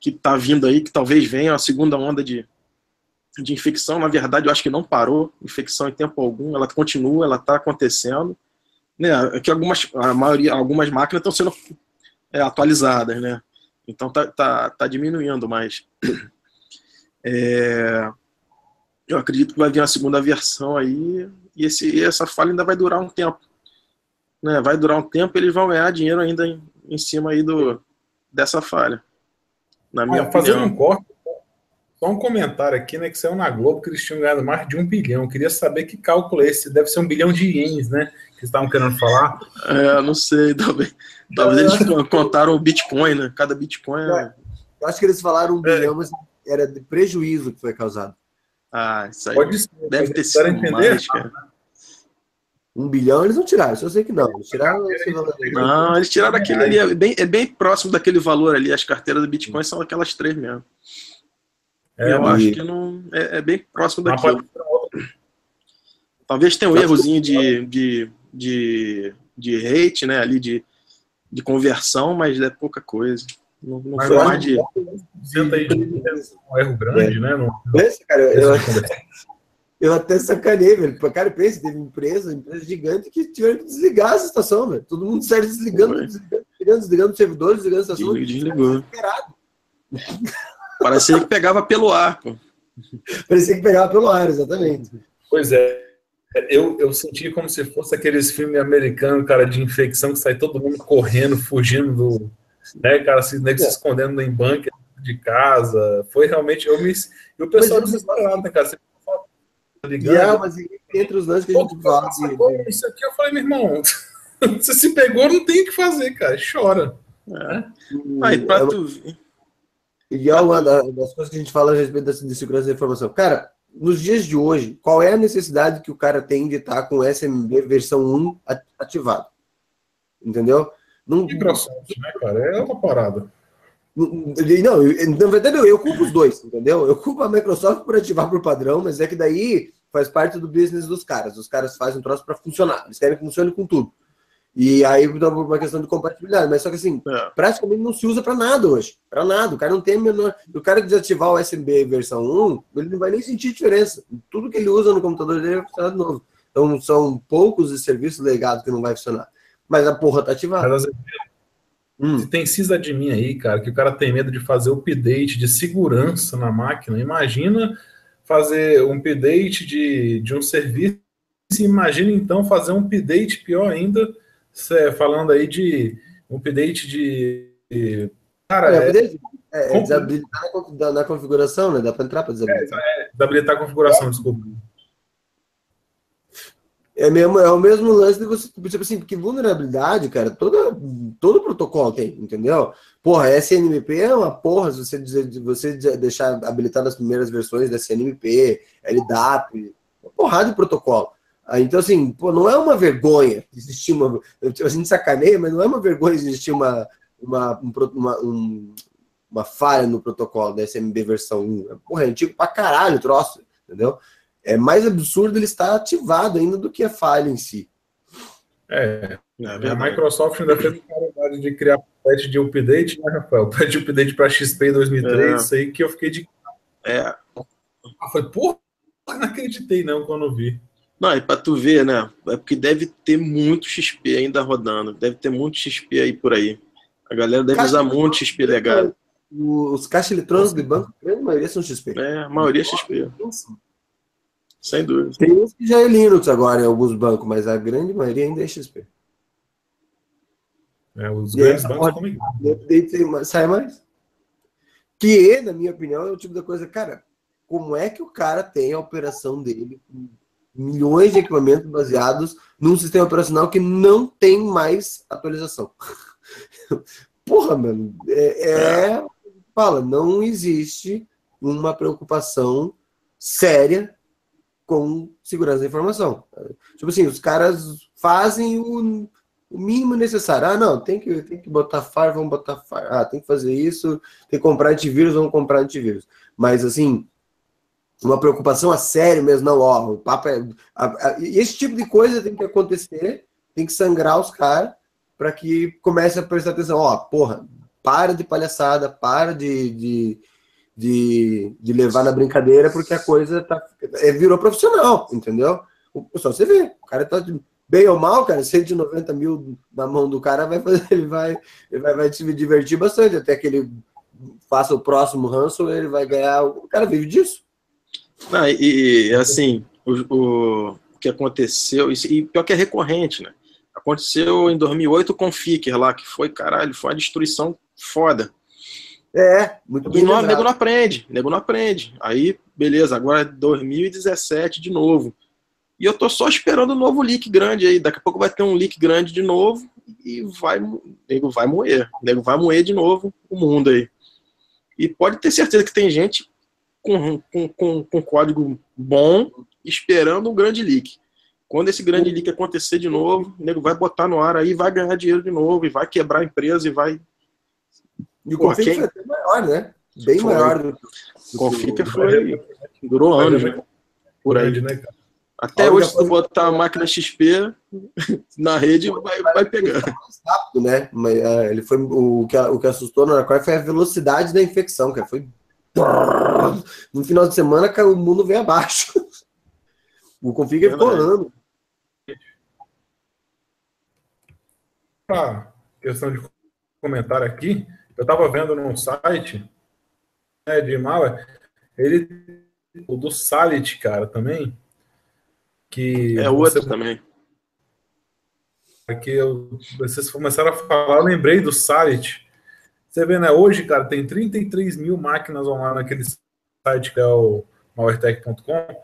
Speaker 3: que tá vindo aí, que talvez venha a segunda onda de, de infecção, na verdade eu acho que não parou, infecção em tempo algum, ela continua, ela tá acontecendo, né, que algumas, a maioria, algumas máquinas estão sendo é, atualizadas, né? Então tá, tá, tá diminuindo, mas é, eu acredito que vai vir uma segunda versão aí e esse, essa falha ainda vai durar um tempo. Né? Vai durar um tempo eles vão ganhar dinheiro ainda em, em cima aí do, dessa falha. Na minha
Speaker 1: Ah, fazendo um corte, só um comentário aqui, né? Que saiu na Globo que eles tinham ganhado mais de um bilhão. Eu queria saber que cálculo é esse. Deve ser um bilhão de ienes, né? Que estavam querendo falar.
Speaker 3: É, não sei, talvez, talvez eles contaram o Bitcoin, né? Cada Bitcoin é...
Speaker 2: Eu acho que eles falaram um
Speaker 1: É.
Speaker 2: bilhão, mas era de prejuízo que foi causado.
Speaker 3: Ah, isso aí
Speaker 1: Pode ser.
Speaker 3: deve ter sido
Speaker 1: entender.
Speaker 3: mais, cara.
Speaker 2: Um bilhão eles não tiraram, eu sei que não. Eles tiraram esse valor aí.
Speaker 3: Não, eles tiraram aquele ali, é bem, é bem próximo daquele valor ali. As carteiras do Bitcoin são aquelas três mesmo.
Speaker 1: É,
Speaker 3: eu acho que não é, é bem próximo daquilo. Talvez tenha um errozinho de, de, de, de rate, né? Ali de, de conversão, mas é pouca coisa. Não, não
Speaker 1: Mas
Speaker 3: foi mais de.
Speaker 1: Senta aí de um erro grande, né? Não,
Speaker 2: Esse, cara, eu, eu até sacanei, velho. Cara, pensa, teve empresa, empresa gigante que tiveram que desligar a estação, velho. Todo mundo saiu desligando,
Speaker 3: Foi.
Speaker 2: desligando, desligando, desligando os servidores, desligando a estação.
Speaker 3: Desligou.
Speaker 2: Desesperado.
Speaker 3: Parecia que pegava pelo ar, pô.
Speaker 2: Parecia que pegava pelo ar, exatamente.
Speaker 1: Pois é. Eu, eu senti como se fosse aqueles filmes americanos, cara, de infecção, que sai todo mundo correndo, fugindo do. Né, cara, se, né, se
Speaker 2: É.
Speaker 1: escondendo em bunker de casa. Foi realmente. Eu me, e o pessoal
Speaker 2: Mas-
Speaker 1: desesperado, né, cara? Você ligando.
Speaker 2: ah, mas entre os lances que a gente fala de,
Speaker 1: Sacou Isso aqui eu falei, meu irmão, você se pegou, não tem o que fazer, cara. Chora.
Speaker 3: Aí, pra
Speaker 2: É,
Speaker 3: tu ver.
Speaker 2: E é uma da- das coisas que a gente fala a respeito da de segurança da informação. Cara, nos dias de hoje, qual é a necessidade que o cara tem de estar com o SMB versão 1 at- ativado? Entendeu? Não,
Speaker 1: Microsoft, né, cara? É outra parada.
Speaker 2: não, não, eu- na verdade eu, eu culpo os dois, entendeu? Eu culpo a Microsoft por ativar por padrão, mas é que daí faz parte do business dos caras. Os caras fazem um troço para funcionar. Eles querem que funcione com tudo. E aí dá uma questão de compatibilidade. Mas só que assim,
Speaker 3: É.
Speaker 2: praticamente não se usa para nada hoje. Para nada. O cara não tem a menor. O cara desativar o SMB versão 1, ele não vai nem sentir diferença. Tudo que ele usa no computador dele vai funcionar de novo. Então são poucos os serviços legados que não vai funcionar. Mas a porra tá ativada.
Speaker 1: Mas
Speaker 2: Hum.
Speaker 1: se tem sysadmin aí, cara, que o cara tem medo de fazer update de segurança na máquina. Imagina fazer um update de, de um serviço. Imagina então fazer um update pior ainda, cê- falando aí de um update de. Cara,
Speaker 2: É,
Speaker 1: é?
Speaker 2: É, é desabilitar na na, configuração, né? Dá para entrar para desabilitar.
Speaker 1: desabilitar a configuração, desculpa.
Speaker 2: É, mesmo, é o mesmo lance de você, tipo assim, porque vulnerabilidade, cara, toda, todo protocolo tem, entendeu? Porra, SNMP é uma porra, se você, dizer, você deixar habilitado as primeiras versões da SNMP, LDAP, uma porrada de protocolo. Ah, Então, assim, pô, não é uma vergonha existir uma. A gente sacaneia, mas não é uma vergonha existir uma, uma, um uma, um- uma falha no protocolo da SMB versão 1. Porra, é antigo pra caralho o troço, entendeu? É mais absurdo ele estar ativado ainda do que a falha em si.
Speaker 1: É,
Speaker 3: É
Speaker 1: a. Microsoft ainda fez a caridade de criar patch de update, né, Rafael? Patch de update para XP em 2003,
Speaker 3: É.
Speaker 1: isso aí que eu fiquei de.
Speaker 3: É.
Speaker 1: Eu falei, porra, não acreditei não quando vi.
Speaker 3: Não, e pra tu ver, né? É porque deve ter muito XP ainda rodando. Deve ter muito XP aí por aí. A galera deve
Speaker 2: Caixa
Speaker 3: usar
Speaker 2: de
Speaker 3: muito XP legado.
Speaker 2: Os caixas eletrônicos de banco, a grande maioria são XP.
Speaker 3: É, a maioria é XP, sem dúvida.
Speaker 2: Tem uns que já é Linux agora em alguns bancos, mas a grande maioria ainda é XP.
Speaker 1: É, os
Speaker 2: E
Speaker 1: grandes bancos comem.
Speaker 2: Mais- sai mais. Que, na minha opinião, é o tipo da coisa, cara, como é que o cara tem a operação dele com milhões de equipamentos baseados num sistema operacional que não tem mais atualização? Porra, mano, é, é- fala, não existe uma preocupação séria com segurança da informação. Tipo assim, os caras fazem o, o mínimo necessário. Ah, não, tem que, tem que botar FAR, vamos botar FAR. Ah, tem que fazer isso, tem que comprar antivírus, vamos comprar antivírus. Mas, assim, uma preocupação a sério mesmo, não, ó, o papo é... a- a- esse tipo de coisa tem que acontecer, tem que sangrar os caras para que comece a prestar atenção. Ó, porra, para de palhaçada, para de, de, de, de levar na brincadeira, porque a coisa tá, é, virou profissional, entendeu? O, só você vê, o cara tá bem ou mal, cara, 190 mil na mão do cara vai fazer, ele vai, ele vai, vai se divertir bastante, até que ele faça o próximo ranço, ele vai ganhar. O cara vive disso.
Speaker 3: E, assim, o, o, que aconteceu, e pior que é recorrente, né? Aconteceu em 2008 com o Ficker lá, que foi, caralho, foi uma destruição foda.
Speaker 2: É, muito bem.
Speaker 3: E não, nego não aprende, nego não aprende. Aí, beleza, agora é 2017 de novo. E eu tô só esperando um novo leak grande aí. Daqui a pouco vai ter um leak grande de novo e vai, nego vai moer. Nego vai moer de novo o mundo aí. E pode ter certeza que tem gente com, com, com, com código bom esperando um grande leak. Quando esse grande leak acontecer de novo, o nego vai botar no ar aí, vai ganhar dinheiro de novo, e vai quebrar a empresa e vai.
Speaker 2: E o
Speaker 3: quem-
Speaker 2: foi maior, né? Bem
Speaker 3: Foi.
Speaker 2: maior do, do
Speaker 3: foi. Durou anos, né? Por aí.
Speaker 1: Né?
Speaker 3: Até hoje, se tu botar a máquina XP na rede, vai, vai pegar.
Speaker 2: rápido, né? Mas, é, ele foi o que, o que assustou no WannaCry foi a velocidade da infecção, cara. Foi no final de semana o mundo veio abaixo. O config ficou
Speaker 3: Verdade.
Speaker 2: ano.
Speaker 1: Pra questão de comentário aqui, eu estava vendo num site né, de mala, ele, o do Salit, cara, também, que
Speaker 3: É
Speaker 1: você-
Speaker 3: outro também.
Speaker 1: que eu, vocês começaram a falar, eu lembrei do Salit. Você vê, né? Hoje, cara, tem 33 mil máquinas online naquele site que é o malwaretech.com.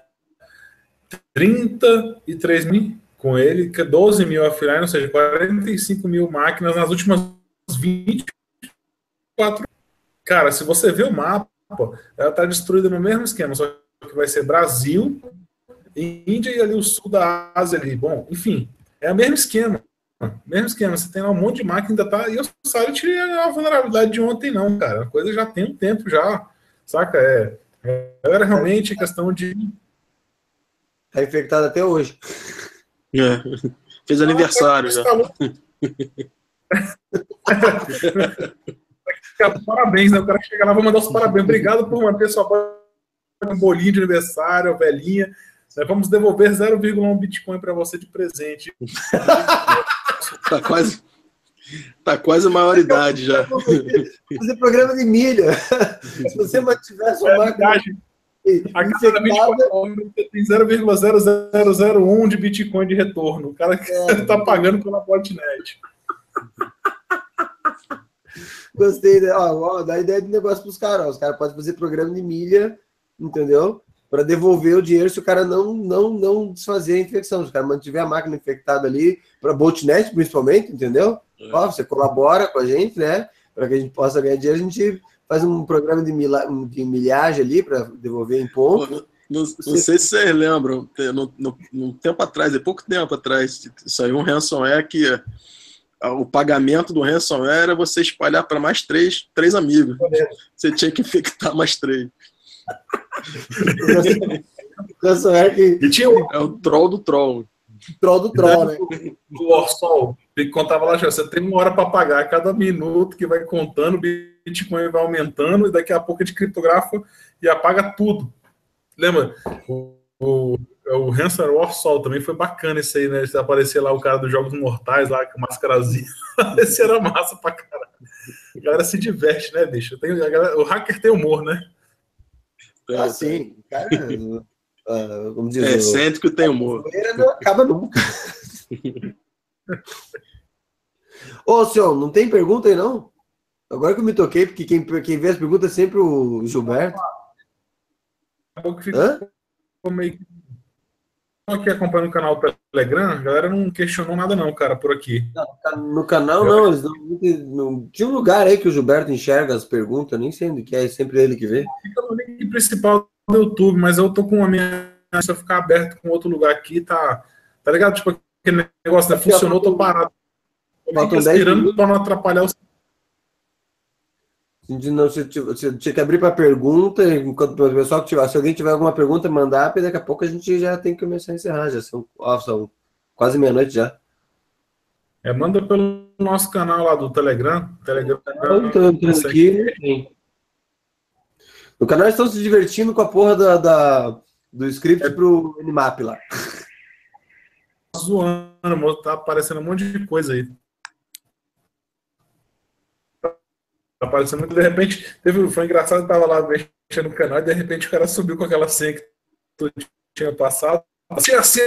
Speaker 1: 33 mil com ele, que é 12 mil offline, ou seja, 45 mil máquinas nas últimas 24. Cara, se você vê o mapa, ela está destruída no mesmo esquema, só que vai ser Brasil, Índia e ali o sul da Ásia ali. Bom, enfim, é o mesmo esquema. Mesmo esquema, você tem lá um monte de máquina, ainda tá. E o Silent é a vulnerabilidade de ontem, não, cara. A coisa já tem um tempo já, saca? É, era realmente questão de.
Speaker 2: Tá infectado até hoje.
Speaker 3: É. Fez aniversário já.
Speaker 1: Parabéns, né? O cara chega lá, vou mandar os parabéns. Obrigado por manter sua um bolinho de aniversário, velhinha. Nós vamos devolver 0,1 Bitcoin para você de presente.
Speaker 3: Tá quase. Tá quase maioridade já.
Speaker 2: Fazer programa de milha. Se você mantiver sua
Speaker 1: É
Speaker 2: máquina.
Speaker 1: A cada 24
Speaker 2: infectada,
Speaker 1: horas você tem 0,0001 de Bitcoin de retorno. O cara que tá pagando pela botnet.
Speaker 2: gostei né? ó, ó, dá ideia de negócio pros caras. ó. Os caras podem fazer programa de milha, entendeu? Para devolver o dinheiro se o cara não, não, não desfazer a infecção. Se o cara mantiver a máquina infectada ali, para botnet principalmente, entendeu? Ó, você colabora com a gente, né? Para que a gente possa ganhar dinheiro, a gente faz um programa de, mila, de milhagem ali para devolver em ponto.
Speaker 3: Não, não sei se vocês lembram, no, no, no tempo atrás, é pouco tempo atrás, saiu um ransomware que ah, o pagamento do ransomware era você espalhar para mais três, três amigos. Você tinha que infectar mais três.
Speaker 1: E tinha o,
Speaker 3: É o troll do troll.
Speaker 2: troll do troll, né?
Speaker 1: o Orsol, que contava lá, você tem uma hora para pagar cada minuto que vai contando, o Bitcoin vai aumentando e daqui a pouco a gente criptografa e apaga tudo. Lembra? O, o, o Hanson Orsol também foi bacana esse aí, né? Aparecer lá o cara dos Jogos Mortais lá com máscarazinha. esse era massa pra caralho. A galera se diverte, né, bicho? Tem, a galera, o hacker tem humor, né?
Speaker 2: Ah, sim. Cara, como diz
Speaker 3: É
Speaker 2: o-
Speaker 3: excêntrico e tem humor.
Speaker 2: não acaba nunca. Ô, senhor, não tem pergunta aí, não? Agora que eu me toquei, porque quem, quem vê as perguntas é sempre o Gilberto.
Speaker 1: Acabou que
Speaker 2: Hã?
Speaker 1: ficou meio que. Aqui acompanhando o canal do Telegram, a galera não questionou nada, não, cara, por aqui.
Speaker 2: No canal, não, eles não, não- Tinha um lugar aí que o Gilberto enxerga as perguntas, nem sei onde que é, é sempre ele que vê.
Speaker 1: Link principal do YouTube, mas eu tô com a minha. Se eu ficar aberto com outro lugar aqui, tá. Tá ligado? Tipo, aquele negócio né, funcionou, tô parado.
Speaker 2: Faltam
Speaker 1: fico
Speaker 2: 10
Speaker 1: esperando pra não atrapalhar o.
Speaker 2: Não, se, se, tinha que abrir para pergunta, enquanto o pessoal que tiver, se alguém tiver alguma pergunta, mandar, porque daqui a pouco a gente já tem que começar a encerrar, já são, ó, são quase meia-noite já.
Speaker 1: É, manda pelo nosso canal lá do Telegram. Telegram.
Speaker 2: Entrando aqui. No canal estão se divertindo com a porra da, da- do script pro Nmap lá.
Speaker 1: Tá zoando, tá aparecendo um monte de coisa aí. Tá aparecendo muito, de repente, teve, foi engraçado, eu tava lá mexendo no canal e de repente o cara subiu com aquela senha que tu tinha passado. Assim, a senha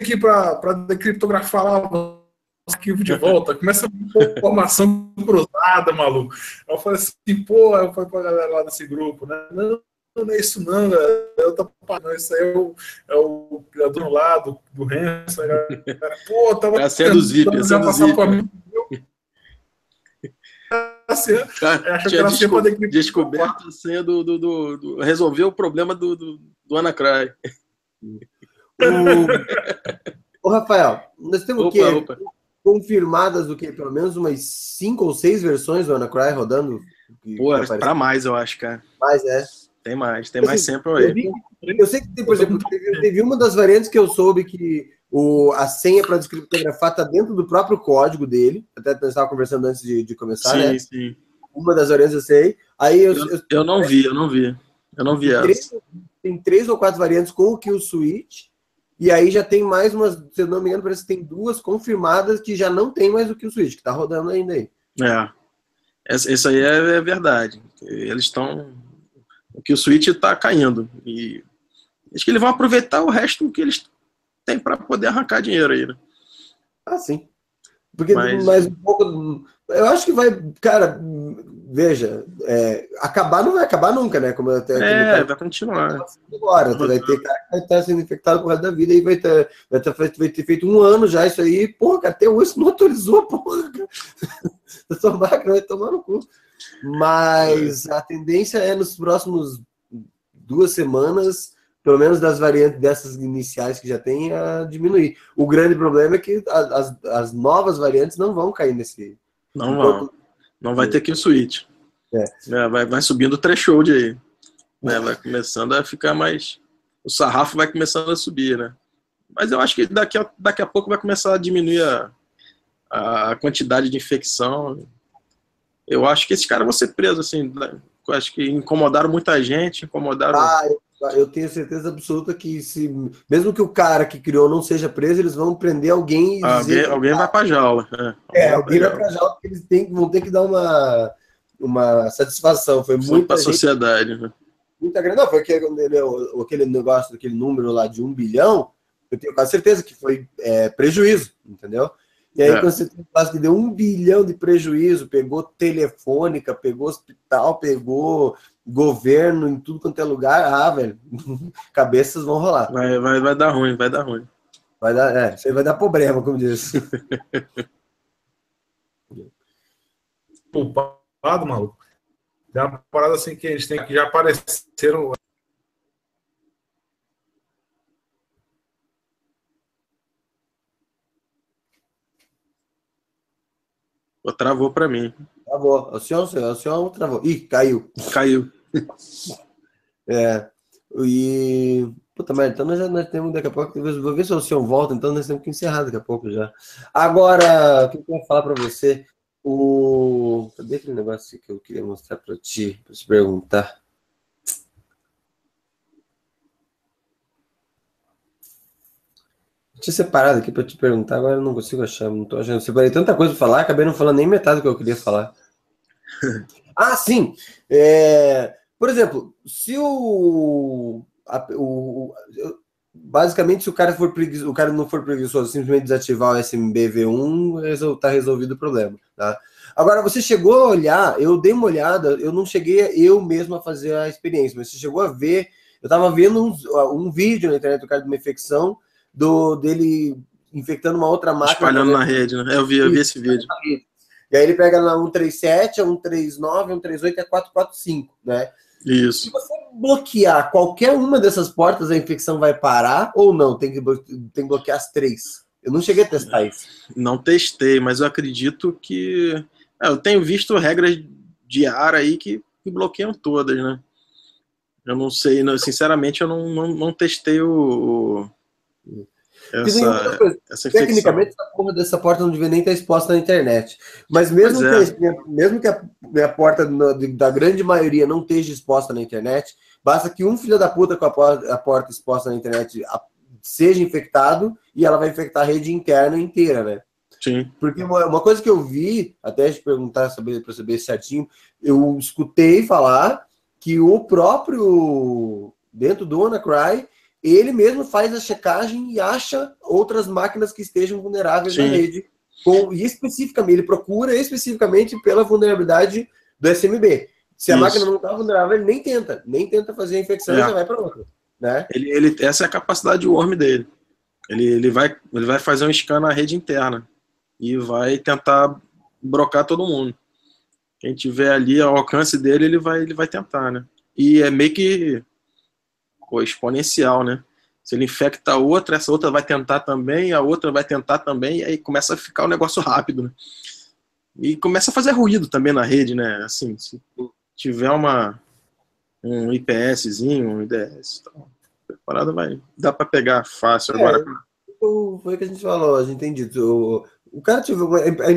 Speaker 1: aqui pra, pra decriptografar lá arquivo de volta, começa a informação cruzada, maluco. Eu falei assim, pô, eu falei pra galera lá desse grupo, né? Não, não é isso não, eu tô não, isso aí é o, é o criador do lado do Renzo,
Speaker 3: pô, tava é a senha dos VIP, a senha dos VIP. Cara, tinha desco descoberto a senha do, do, do, do, Resolveu o problema do, do, do Anacry.
Speaker 2: O... Ô, Rafael, nós temos opa, o quê? Opa. Confirmadas o quê? Pelo menos umas cinco ou seis versões do Anacry rodando?
Speaker 3: Pô, para mais, eu acho, cara.
Speaker 2: Mais, é.
Speaker 3: Tem mais, tem eu mais sei, sempre aí.
Speaker 2: Eu, eu sei que, tem, por exemplo, teve, teve, uma das variantes que eu soube que o, a senha para descriptografar está dentro do próprio código dele. Até nós estava conversando antes de, de começar, sim, né? Sim, Uma das variantes eu sei. Aí eu,
Speaker 3: eu, eu não vi, eu não vi. Eu não vi tem essa.
Speaker 2: Três, tem três ou quatro variantes com o kill switch. E aí já tem mais umas, se eu não me engano, parece que tem duas confirmadas que já não tem mais o kill switch, que está rodando ainda aí.
Speaker 3: É. Isso aí é, é verdade. Eles estão que o Switch está caindo. E acho que eles vão aproveitar o resto que eles têm para poder arrancar dinheiro aí, né?
Speaker 2: Ah, sim. Porque mas... mais um pouco. Eu acho que vai, cara, veja, é, acabar não vai acabar nunca, né? Como
Speaker 3: até é, vai continuar.
Speaker 2: Agora, vai ter cara que vai estar sendo infectado por resto da vida e vai ter, vai, ter, vai ter feito um ano já isso aí. Porra, cara, até hoje não autorizou, porra. Essa máquina vai tomar no cu. Mas a tendência é nos próximos duas semanas, pelo menos das variantes dessas iniciais que já tem, a diminuir. O grande problema é que as, as novas variantes não vão cair nesse.
Speaker 3: Não vão. Não vai ter que o switch. É. É, vai, vai subindo o threshold aí. Né? Vai começando a ficar mais. O sarrafo vai começando a subir, né? Mas eu acho que daqui a, daqui a pouco vai começar a diminuir a, a quantidade de infecção eu acho que esses caras vão ser presos, assim. Né? Eu acho que incomodaram muita gente, incomodaram.
Speaker 2: Ah, eu tenho certeza absoluta que se mesmo que o cara que criou não seja preso, eles vão prender alguém
Speaker 3: e alguém, alguém vai para jaula.
Speaker 2: É, é alguém vai para jaula porque eles têm, vão ter que dar uma, uma satisfação. Foi muito
Speaker 3: para a sociedade. Né?
Speaker 2: Muita grande. Não, foi aquele, aquele negócio, aquele número lá de um bilhão. Eu tenho quase certeza que foi é, prejuízo, entendeu? E aí, é. quando você tem um caso que deu um bilhão de prejuízo, pegou telefônica, pegou hospital, pegou governo em tudo quanto é lugar, ah, velho, cabeças vão rolar.
Speaker 3: Vai, vai, vai dar ruim, vai dar ruim.
Speaker 2: Vai dar, é, isso aí vai dar problema, como diz.
Speaker 1: Culpado, maluco. Tem uma parada assim que a gente tem que já apareceram
Speaker 3: Travou para mim.
Speaker 2: Travou. O senhor, o senhor travou. Ih, caiu.
Speaker 3: Caiu.
Speaker 2: é. E. Puta merda, então nós já nós temos daqui a pouco. Vou ver se o senhor volta, então nós temos que encerrar daqui a pouco já. Agora, o que eu ia falar para você? O. Cadê aquele negócio que eu queria mostrar para ti, para te perguntar? Tinha separado aqui para te perguntar, agora eu não consigo achar, não tô achando. Separei tanta coisa para falar, acabei não falando nem metade do que eu queria falar. ah, sim! É, por exemplo, se o, a, o, basicamente, se o cara for preguiçoso, o cara não for preguiçoso, simplesmente desativar o SMBV1, está resolvido o problema, tá? Agora, você chegou a olhar, eu dei uma olhada, eu não cheguei eu mesmo a fazer a experiência, mas você chegou a ver, eu estava vendo um, um vídeo na internet do cara de uma infecção do dele infectando uma outra máquina.
Speaker 3: Espalhando na rede, né? Eu vi, eu vi esse vídeo.
Speaker 2: E aí ele pega na 137, a 139, a 138 e a 445, né?
Speaker 3: Isso.
Speaker 2: Se você bloquear qualquer uma dessas portas, a infecção vai parar ou não? Tem que, tem que bloquear as três. Eu não cheguei a testar isso.
Speaker 3: Não testei, mas eu acredito que. É, eu tenho visto regras de ar aí que, que bloqueiam todas, né? Eu não sei, não, sinceramente, eu não, não, não testei o,
Speaker 2: essa, essa Tecnicamente, essa porra dessa porta não devia nem estar exposta na internet. Mas mesmo, é. que, mesmo que a, a porta da grande maioria não esteja exposta na internet, basta que um filho da puta com a porta, a porta exposta na internet seja infectado e ela vai infectar a rede interna inteira, né?
Speaker 3: Sim.
Speaker 2: Porque uma, uma coisa que eu vi, até te perguntar para saber certinho, eu escutei falar que o próprio dentro do WannaCry ele mesmo faz a checagem e acha outras máquinas que estejam vulneráveis Sim. na rede Com, e especificamente, ele procura especificamente pela vulnerabilidade do SMB. Se a Isso. máquina não está vulnerável, ele nem tenta, nem tenta fazer a infecção, é. já vai para outra. Né?
Speaker 3: Ele, ele, essa é a capacidade de worm dele. Ele, ele, vai, ele vai fazer um scan na rede interna e vai tentar brocar todo mundo. Quem tiver ali ao alcance dele, ele vai, ele vai tentar, né? E é meio que pô, exponencial, né? Se ele infecta outra, essa outra vai tentar também, a outra vai tentar também, e aí começa a ficar o um negócio rápido, né? E começa a fazer ruído também na rede, né? Assim, se tiver uma, um IPSzinho, um IDS, a parada vai, dá para pegar fácil. É, Agora,
Speaker 2: foi o que a gente falou, a gente dito. O, o cara tive,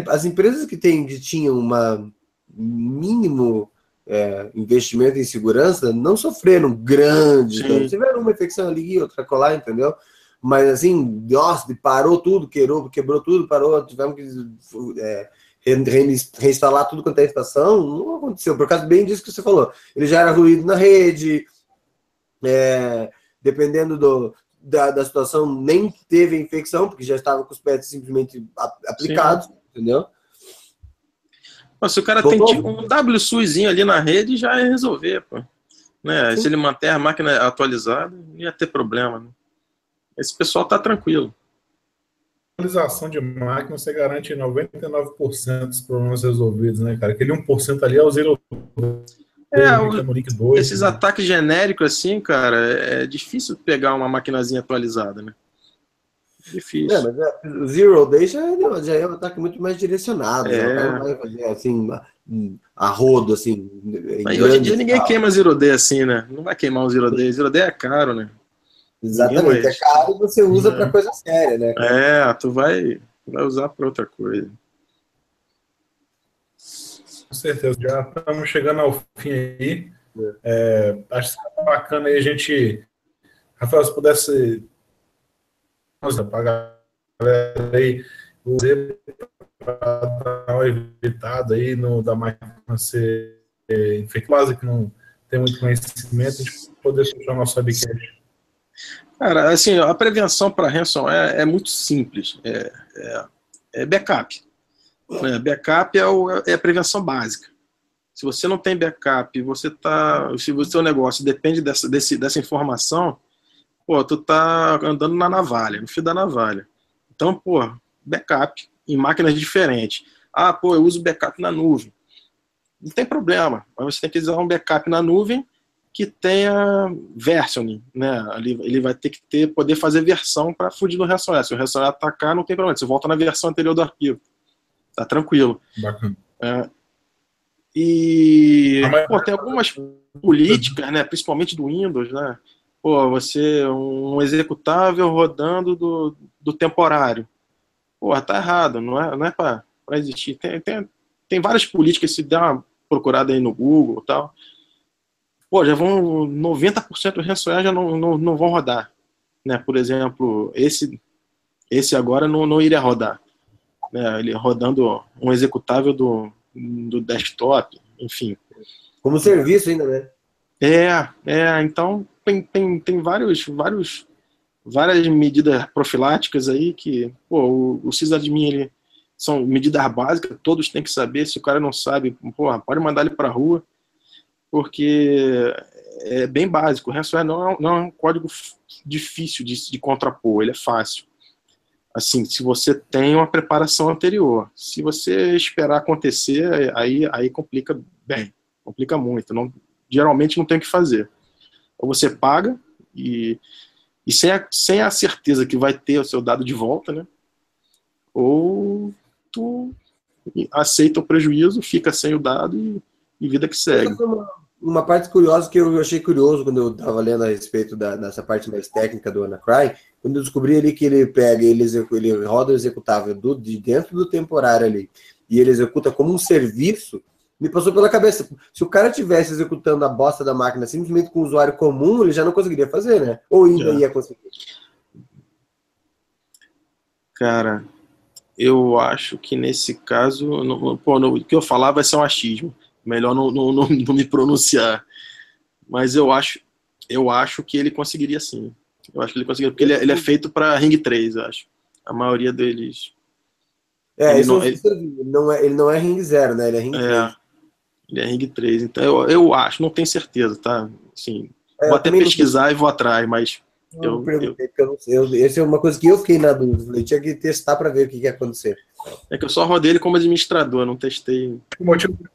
Speaker 2: as empresas que tem, que tinham uma mínimo é, investimento em segurança não sofreram grande. Então, tiveram uma infecção ali, outra colar, entendeu? Mas assim, nossa, parou tudo, quebrou, quebrou tudo, parou, tivemos que é, reinstalar tudo quanto é estação, não aconteceu, por causa bem disso que você falou. Ele já era ruído na rede, é, dependendo do, da, da situação, nem teve infecção, porque já estava com os pets simplesmente aplicados, Sim. entendeu?
Speaker 3: Se o cara tem tipo, um WSUzinho ali na rede, já é resolver, pô. Né? Se ele manter a máquina atualizada, não ia ter problema. Né? Esse pessoal tá tranquilo.
Speaker 1: Atualização de máquina, você garante 99% dos problemas resolvidos, né, cara? Aquele 1% ali é o zero.
Speaker 3: É, o, esses né? ataques genéricos, assim, cara, é difícil pegar uma maquinazinha atualizada, né? Difícil. É, mas
Speaker 2: é, o Zero Day já, é, já é um ataque muito mais direcionado. É. Não vai fazer assim, a rodo, assim.
Speaker 3: Mas hoje em dia ninguém queima Zero Day assim, né? Não vai queimar um Zero Day. Zero Day é caro, né?
Speaker 2: Exatamente, é caro e você usa é. para coisa séria, né?
Speaker 3: É, tu vai, vai usar para outra coisa.
Speaker 1: Com certeza, já estamos chegando ao fim aí. É. É, acho que bacana aí a gente. Rafael, se pudesse para galera aí para dar uma evitada aí no, da máquina ser é, infectada, que não tem muito conhecimento, a poder fechar o nosso webcast.
Speaker 3: Cara, assim, a prevenção para ransomware é, é, muito simples. É, é, é backup. É, backup é, o, é a prevenção básica. Se você não tem backup, você tá, se o seu negócio depende dessa, desse, dessa informação, pô, tu tá andando na navalha, no fio da navalha. Então, pô, backup em máquinas diferentes. Ah, pô, eu uso backup na nuvem. Não tem problema, mas você tem que usar um backup na nuvem que tenha versioning, né? Ele, vai ter que ter, poder fazer versão para fugir do ransomware. Se o ransomware atacar, não tem problema. Você volta na versão anterior do arquivo. Tá tranquilo.
Speaker 1: Bacana.
Speaker 3: É, e pô, tem algumas políticas, né, principalmente do Windows, né, pô, você, um executável rodando do, do temporário. Pô, tá errado, não é, não é para existir. Tem, tem, tem várias políticas, se der uma procurada aí no Google e tal. Pô, já vão, 90% do ransomware já não, não, não vão rodar. Né? Por exemplo, esse, esse agora não, não iria rodar. Né? Ele rodando um executável do, do desktop, enfim.
Speaker 2: Como serviço ainda, né?
Speaker 3: É, é, então tem, tem, tem vários, vários, várias medidas profiláticas aí que, pô, o, o sysadmin, ele são medidas básicas, todos têm que saber, se o cara não sabe, porra, pode mandar ele para rua, porque é bem básico, o ransomware não é, não é um código difícil de, de contrapor, ele é fácil. Assim, se você tem uma preparação anterior, se você esperar acontecer, aí, aí complica bem, complica muito, não, geralmente não tem o que fazer ou você paga e, e sem, a, sem a certeza que vai ter o seu dado de volta, né? Ou tu aceita o prejuízo, fica sem o dado e, e vida que segue.
Speaker 2: Uma, uma, parte curiosa que eu achei curioso quando eu estava lendo a respeito da, dessa parte mais técnica do Anacry, quando eu descobri ali que ele pega, ele, ele roda o executável do, de dentro do temporário ali, e ele executa como um serviço, me passou pela cabeça. Se o cara tivesse executando a bosta da máquina simplesmente com o usuário comum, ele já não conseguiria fazer, né? Ou ainda já. ia conseguir.
Speaker 3: Cara, eu acho que nesse caso, pô, o que eu falar vai ser um achismo. Melhor não, não, não, não me pronunciar. Mas eu acho, eu acho que ele conseguiria sim. Eu acho que ele conseguiria, porque ele, é, ele é feito para Ring 3, eu acho. A maioria deles
Speaker 2: É,
Speaker 3: Ele não-
Speaker 2: não, ele, não é, ele não é ring zero, né? Ele é ring
Speaker 3: É, ele é ring 3. Então eu, eu acho, não tenho certeza, tá? Assim,
Speaker 2: É,
Speaker 3: vou
Speaker 2: eu
Speaker 3: até
Speaker 2: também não-
Speaker 3: pesquisar e vou atrás, mas
Speaker 2: Não
Speaker 3: Eu-
Speaker 2: perguntei, porque eu não sei. Eu, essa é uma coisa que eu fiquei na dúvida. Falei, tinha que testar para ver o que, que ia acontecer.
Speaker 3: é que eu só rodei ele como administrador, não testei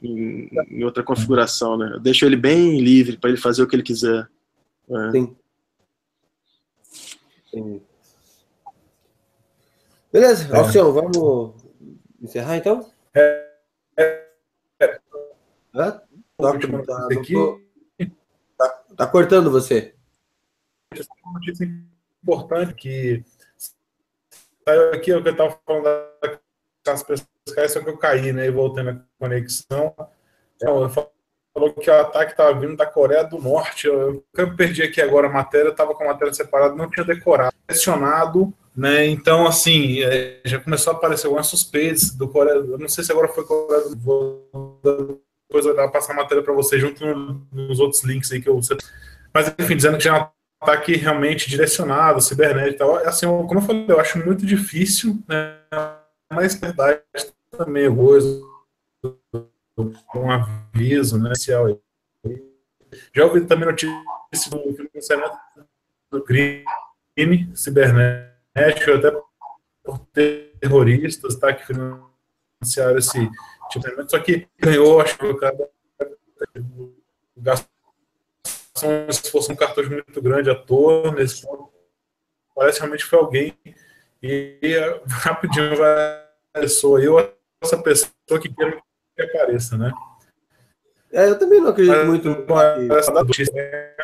Speaker 3: em, em outra configuração, né? Eu deixo ele bem livre para ele fazer o que ele quiser. É.
Speaker 2: Sim. Entendi. Beleza,
Speaker 1: É.
Speaker 2: Alcião, vamos encerrar então?
Speaker 1: É,
Speaker 2: Hã? Tá, tá,
Speaker 1: aqui.
Speaker 2: tô- tá- tá cortando você.
Speaker 1: uma notícia importante que saiu aqui, é o que eu estava falando das pescais, só que eu caí, né? E voltei na conexão. Então, falou que o ataque estava vindo da Coreia do Norte. Eu, eu perdi aqui agora a matéria, estava com a matéria separada, não tinha decorado. Questionado, né? Então, assim, é, já começou a aparecer algumas suspeitas do Coreia. Eu não sei se agora foi Coreia do Depois eu vou passar a matéria para você junto no- nos outros links aí que eu. Mas, enfim, dizendo que já é um ataque realmente direcionado, cibernético e tal. Assim, eu- como eu falei, eu acho muito difícil, né? Mas verdade também coisa um aviso, né? Já ouvi também notícia do financiamento do crime cibernético, até por terroristas, tá? Que financiaram esse. Só que ganhou, acho que o cara gastou se fosse um cartucho muito grande à toa nesse ponto. Parece realmente que foi alguém e rapidinho vai sou eu essa pessoa que quer que apareça, né?
Speaker 2: É, eu também não acredito
Speaker 1: Mas,
Speaker 2: muito
Speaker 1: essa notícia?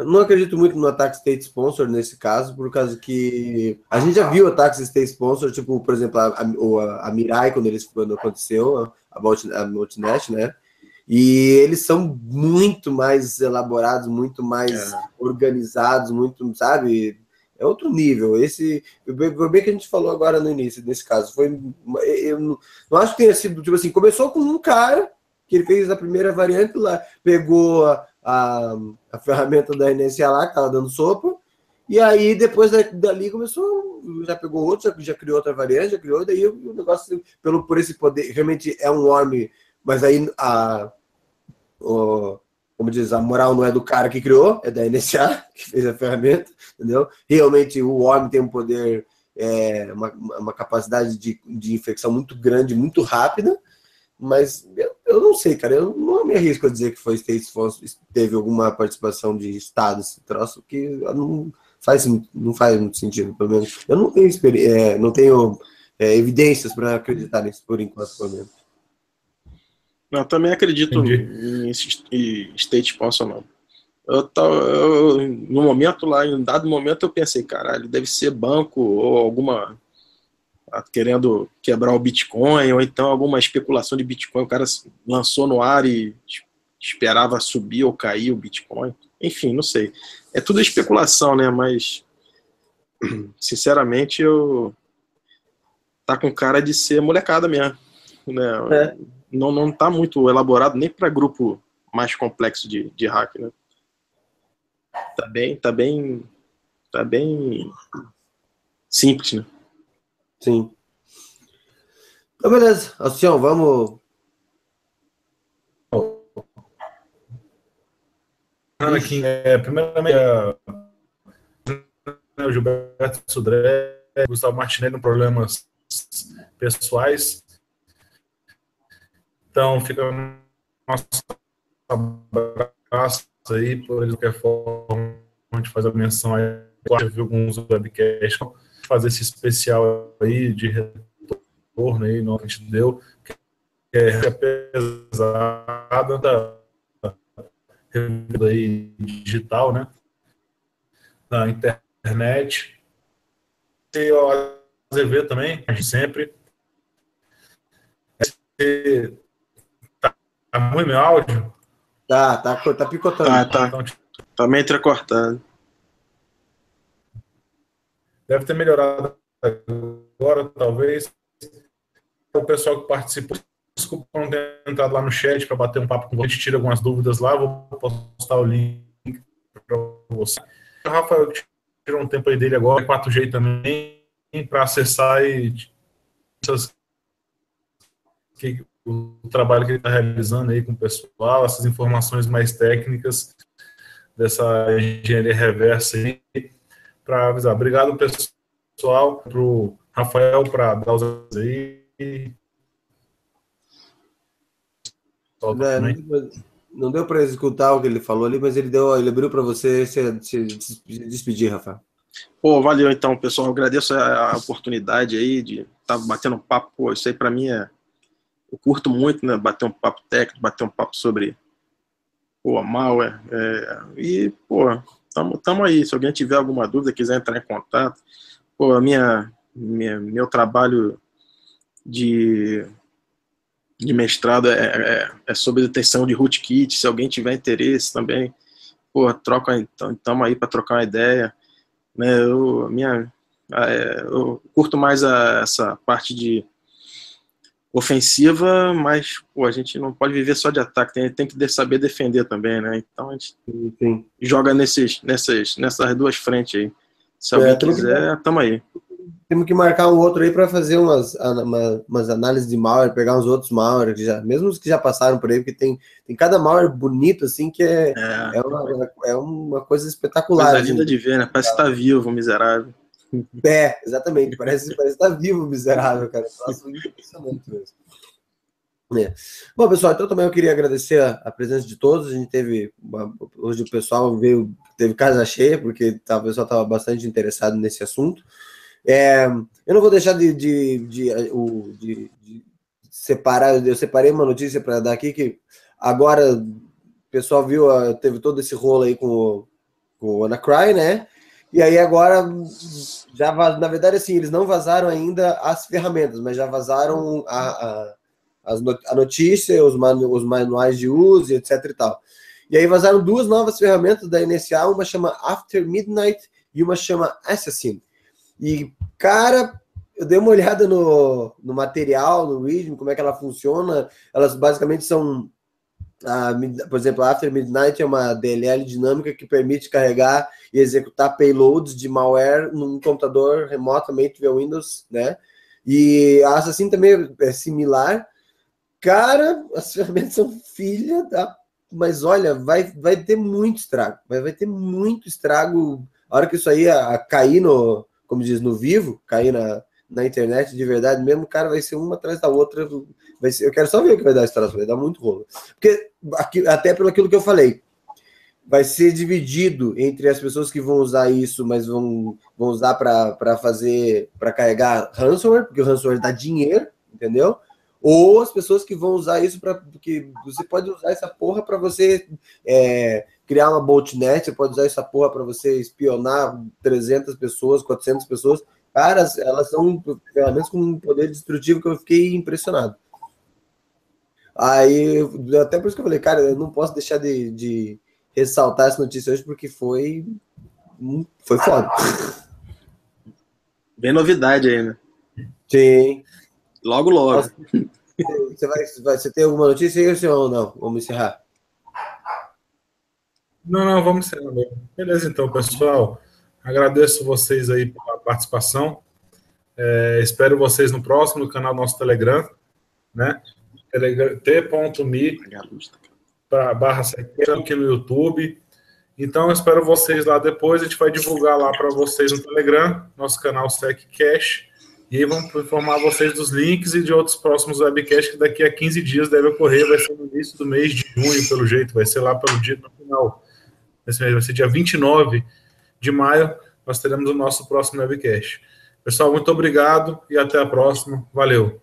Speaker 2: Eu não acredito muito no ataque state sponsor nesse caso, por causa que a gente já viu ataques state sponsor, tipo, por exemplo, a, a, a Mirai, quando, eles, quando aconteceu, a, Multi- a Multinet, né? E eles são muito mais elaborados, muito mais
Speaker 3: É.
Speaker 2: organizados, muito, sabe? É outro nível. Esse, bem que a gente falou agora no início, nesse caso. Foi, eu não, não acho que tenha sido, tipo assim, começou com um cara que ele fez a primeira variante lá, pegou a, a, a ferramenta da NSA lá, que estava dando sopa, e aí depois da- dali começou, já pegou outro, já, já criou outra variante, já criou, daí o, negócio, pelo, por esse poder, realmente é um worm, mas aí a, o, como diz, a moral não é do cara que criou, é da NSA, que fez a ferramenta, entendeu? Realmente o worm tem um poder, é, uma, uma capacidade de, de infecção muito grande, muito rápida, mas eu, eu não sei, cara. Eu não me arrisco a dizer que foi State Sponsor, teve alguma participação de Estado esse troço, que não faz, não faz muito sentido, pelo menos. Eu não tenho, é, não tenho é, evidências para acreditar nisso por enquanto, pelo menos.
Speaker 3: Não, eu também acredito
Speaker 1: Entendi.
Speaker 3: em, em state sponsor, não. Eu, tava- eu- no momento lá, em um dado momento, eu pensei, caralho, deve ser banco ou alguma querendo quebrar o Bitcoin, ou então alguma especulação de Bitcoin. O cara lançou no ar e es- esperava subir ou cair o Bitcoin. Enfim, não sei. É tudo especulação, né? Mas, sinceramente, eu. Tá com cara de ser molecada mesmo. Né?
Speaker 2: É.
Speaker 3: Não, não tá muito elaborado nem para grupo mais complexo de, de hack, né? Tá bem, tá bem. Tá bem simples, né?
Speaker 2: Sim. Então, beleza. Alcião, vamos.
Speaker 1: Aqui, é, primeiramente, é, o Gilberto Sudré, Gustavo Martinelli, com problemas pessoais. Então, fica o nosso abraço aí, por qualquer forma, a gente faz a menção aí, já viu alguns webcasts, fazer esse especial aí de retorno aí, não que a gente deu, que é pesada da revista aí digital, né? Na internet. E o AZV também, a gente sempre. Esse- Tá, tá ruim meu áudio?
Speaker 2: Tá, tá, tá picotando.
Speaker 3: Tá, tá.
Speaker 1: Então,
Speaker 3: Tá meio entrecortado.
Speaker 1: Deve ter melhorado agora, talvez. O pessoal que participou, desculpa não ter entrado lá no chat para bater um papo com você, tira algumas dúvidas lá, vou postar o link para você. O Rafael tirou um tempo aí dele agora, 4G também, para acessar e que, o trabalho que ele está realizando aí com o pessoal, essas informações mais técnicas dessa engenharia reversa aí, para avisar. Obrigado, pessoal, para o Rafael, para dar os aí.
Speaker 2: É, não deu para escutar o que ele falou ali, mas ele deu, ele abriu para você se, se, despedir, Rafael.
Speaker 3: Pô, valeu então, pessoal. Eu agradeço a, oportunidade aí de estar tá batendo um papo. Pô, isso aí para mim é. Eu curto muito, né? Bater um papo técnico, bater um papo sobre pô, malware. É, e, pô, tamo, tamo aí. Se alguém tiver alguma dúvida, quiser entrar em contato, pô, a minha, minha meu trabalho de de mestrado é, é, é, sobre detecção de rootkit. Se alguém tiver interesse também, pô, troca, então, estamos aí para trocar uma ideia. Né, eu, minha, é, eu curto mais a, essa parte de ofensiva, mas pô, a gente não pode viver só de ataque, tem, tem que saber defender também, né? Então a gente Sim. joga nesses, nessas, nessas duas frentes aí. Se alguém é, quiser, estamos aí.
Speaker 2: Temos que marcar um outro aí para fazer umas, uma, umas análises de malware, pegar uns outros malware, que já, mesmo os que já passaram por aí, porque tem, tem cada malware bonito, assim, que é, é. é, uma, é uma coisa espetacular. Coisa
Speaker 3: linda assim. de ver, né? Parece estar tá vivo, miserável.
Speaker 2: É, exatamente. Parece, parece estar tá vivo, miserável, cara. É. Bom, pessoal, então também eu queria agradecer a, a, presença de todos. A gente teve, hoje o pessoal veio, teve casa cheia, porque tá, o pessoal estava bastante interessado nesse assunto. É, eu não vou deixar de, de, de, de, de separar, eu separei uma notícia para dar aqui que agora o pessoal viu, teve todo esse rolo aí com o, com o Anacry, né? E aí agora já na verdade assim, eles não vazaram ainda as ferramentas, mas já vazaram a, a, a notícia, os, manu, os manuais de uso, etc e tal. E aí vazaram duas novas ferramentas da NSA, uma chama After Midnight e uma chama Assassin. E, cara, eu dei uma olhada no, no material, no Readme, como é que ela funciona. Elas basicamente são, a, por exemplo, a After Midnight é uma DLL dinâmica que permite carregar e executar payloads de malware num computador remotamente via Windows, né? E a Assassin também é similar. Cara, as ferramentas são filha da. Mas olha, vai, vai ter muito estrago. Vai, vai ter muito estrago. A hora que isso aí a, a cair no, como diz, no vivo, cair na, na internet de verdade mesmo, cara, vai ser uma atrás da outra. Vai ser, eu quero só ver o que vai dar esse troço, vai dar muito rolo. Porque, aqui, até pelo aquilo que eu falei, vai ser dividido entre as pessoas que vão usar isso, mas vão, vão usar para fazer, para carregar ransomware, porque o ransomware dá dinheiro, entendeu? Ou as pessoas que vão usar isso para. Porque você pode usar essa porra para você é, criar uma botnet, você pode usar essa porra para você espionar 300 pessoas, 400 pessoas. Cara, elas são ferramentas com um poder destrutivo que eu fiquei impressionado. Aí, até por isso que eu falei, cara, eu não posso deixar de, de ressaltar essa notícia hoje, porque foi. Foi foda.
Speaker 3: Bem novidade aí, né?
Speaker 2: Sim.
Speaker 3: Logo, logo.
Speaker 2: Você, vai, você tem alguma notícia aí ou não? Vamos encerrar.
Speaker 1: Não, não, vamos encerrar Beleza, então, pessoal. Agradeço vocês aí pela participação. É, espero vocês no próximo canal do nosso Telegram, né? t.me barra aqui no YouTube. Então, espero vocês lá depois. A gente vai divulgar lá para vocês no Telegram, nosso canal SecCash. E aí vamos informar vocês dos links e de outros próximos webcasts que daqui a 15 dias deve ocorrer. Vai ser no início do mês de junho, pelo jeito. Vai ser lá pelo dia no final. Vai ser dia 29 de maio. Nós teremos o nosso próximo webcast. Pessoal, muito obrigado e até a próxima. Valeu.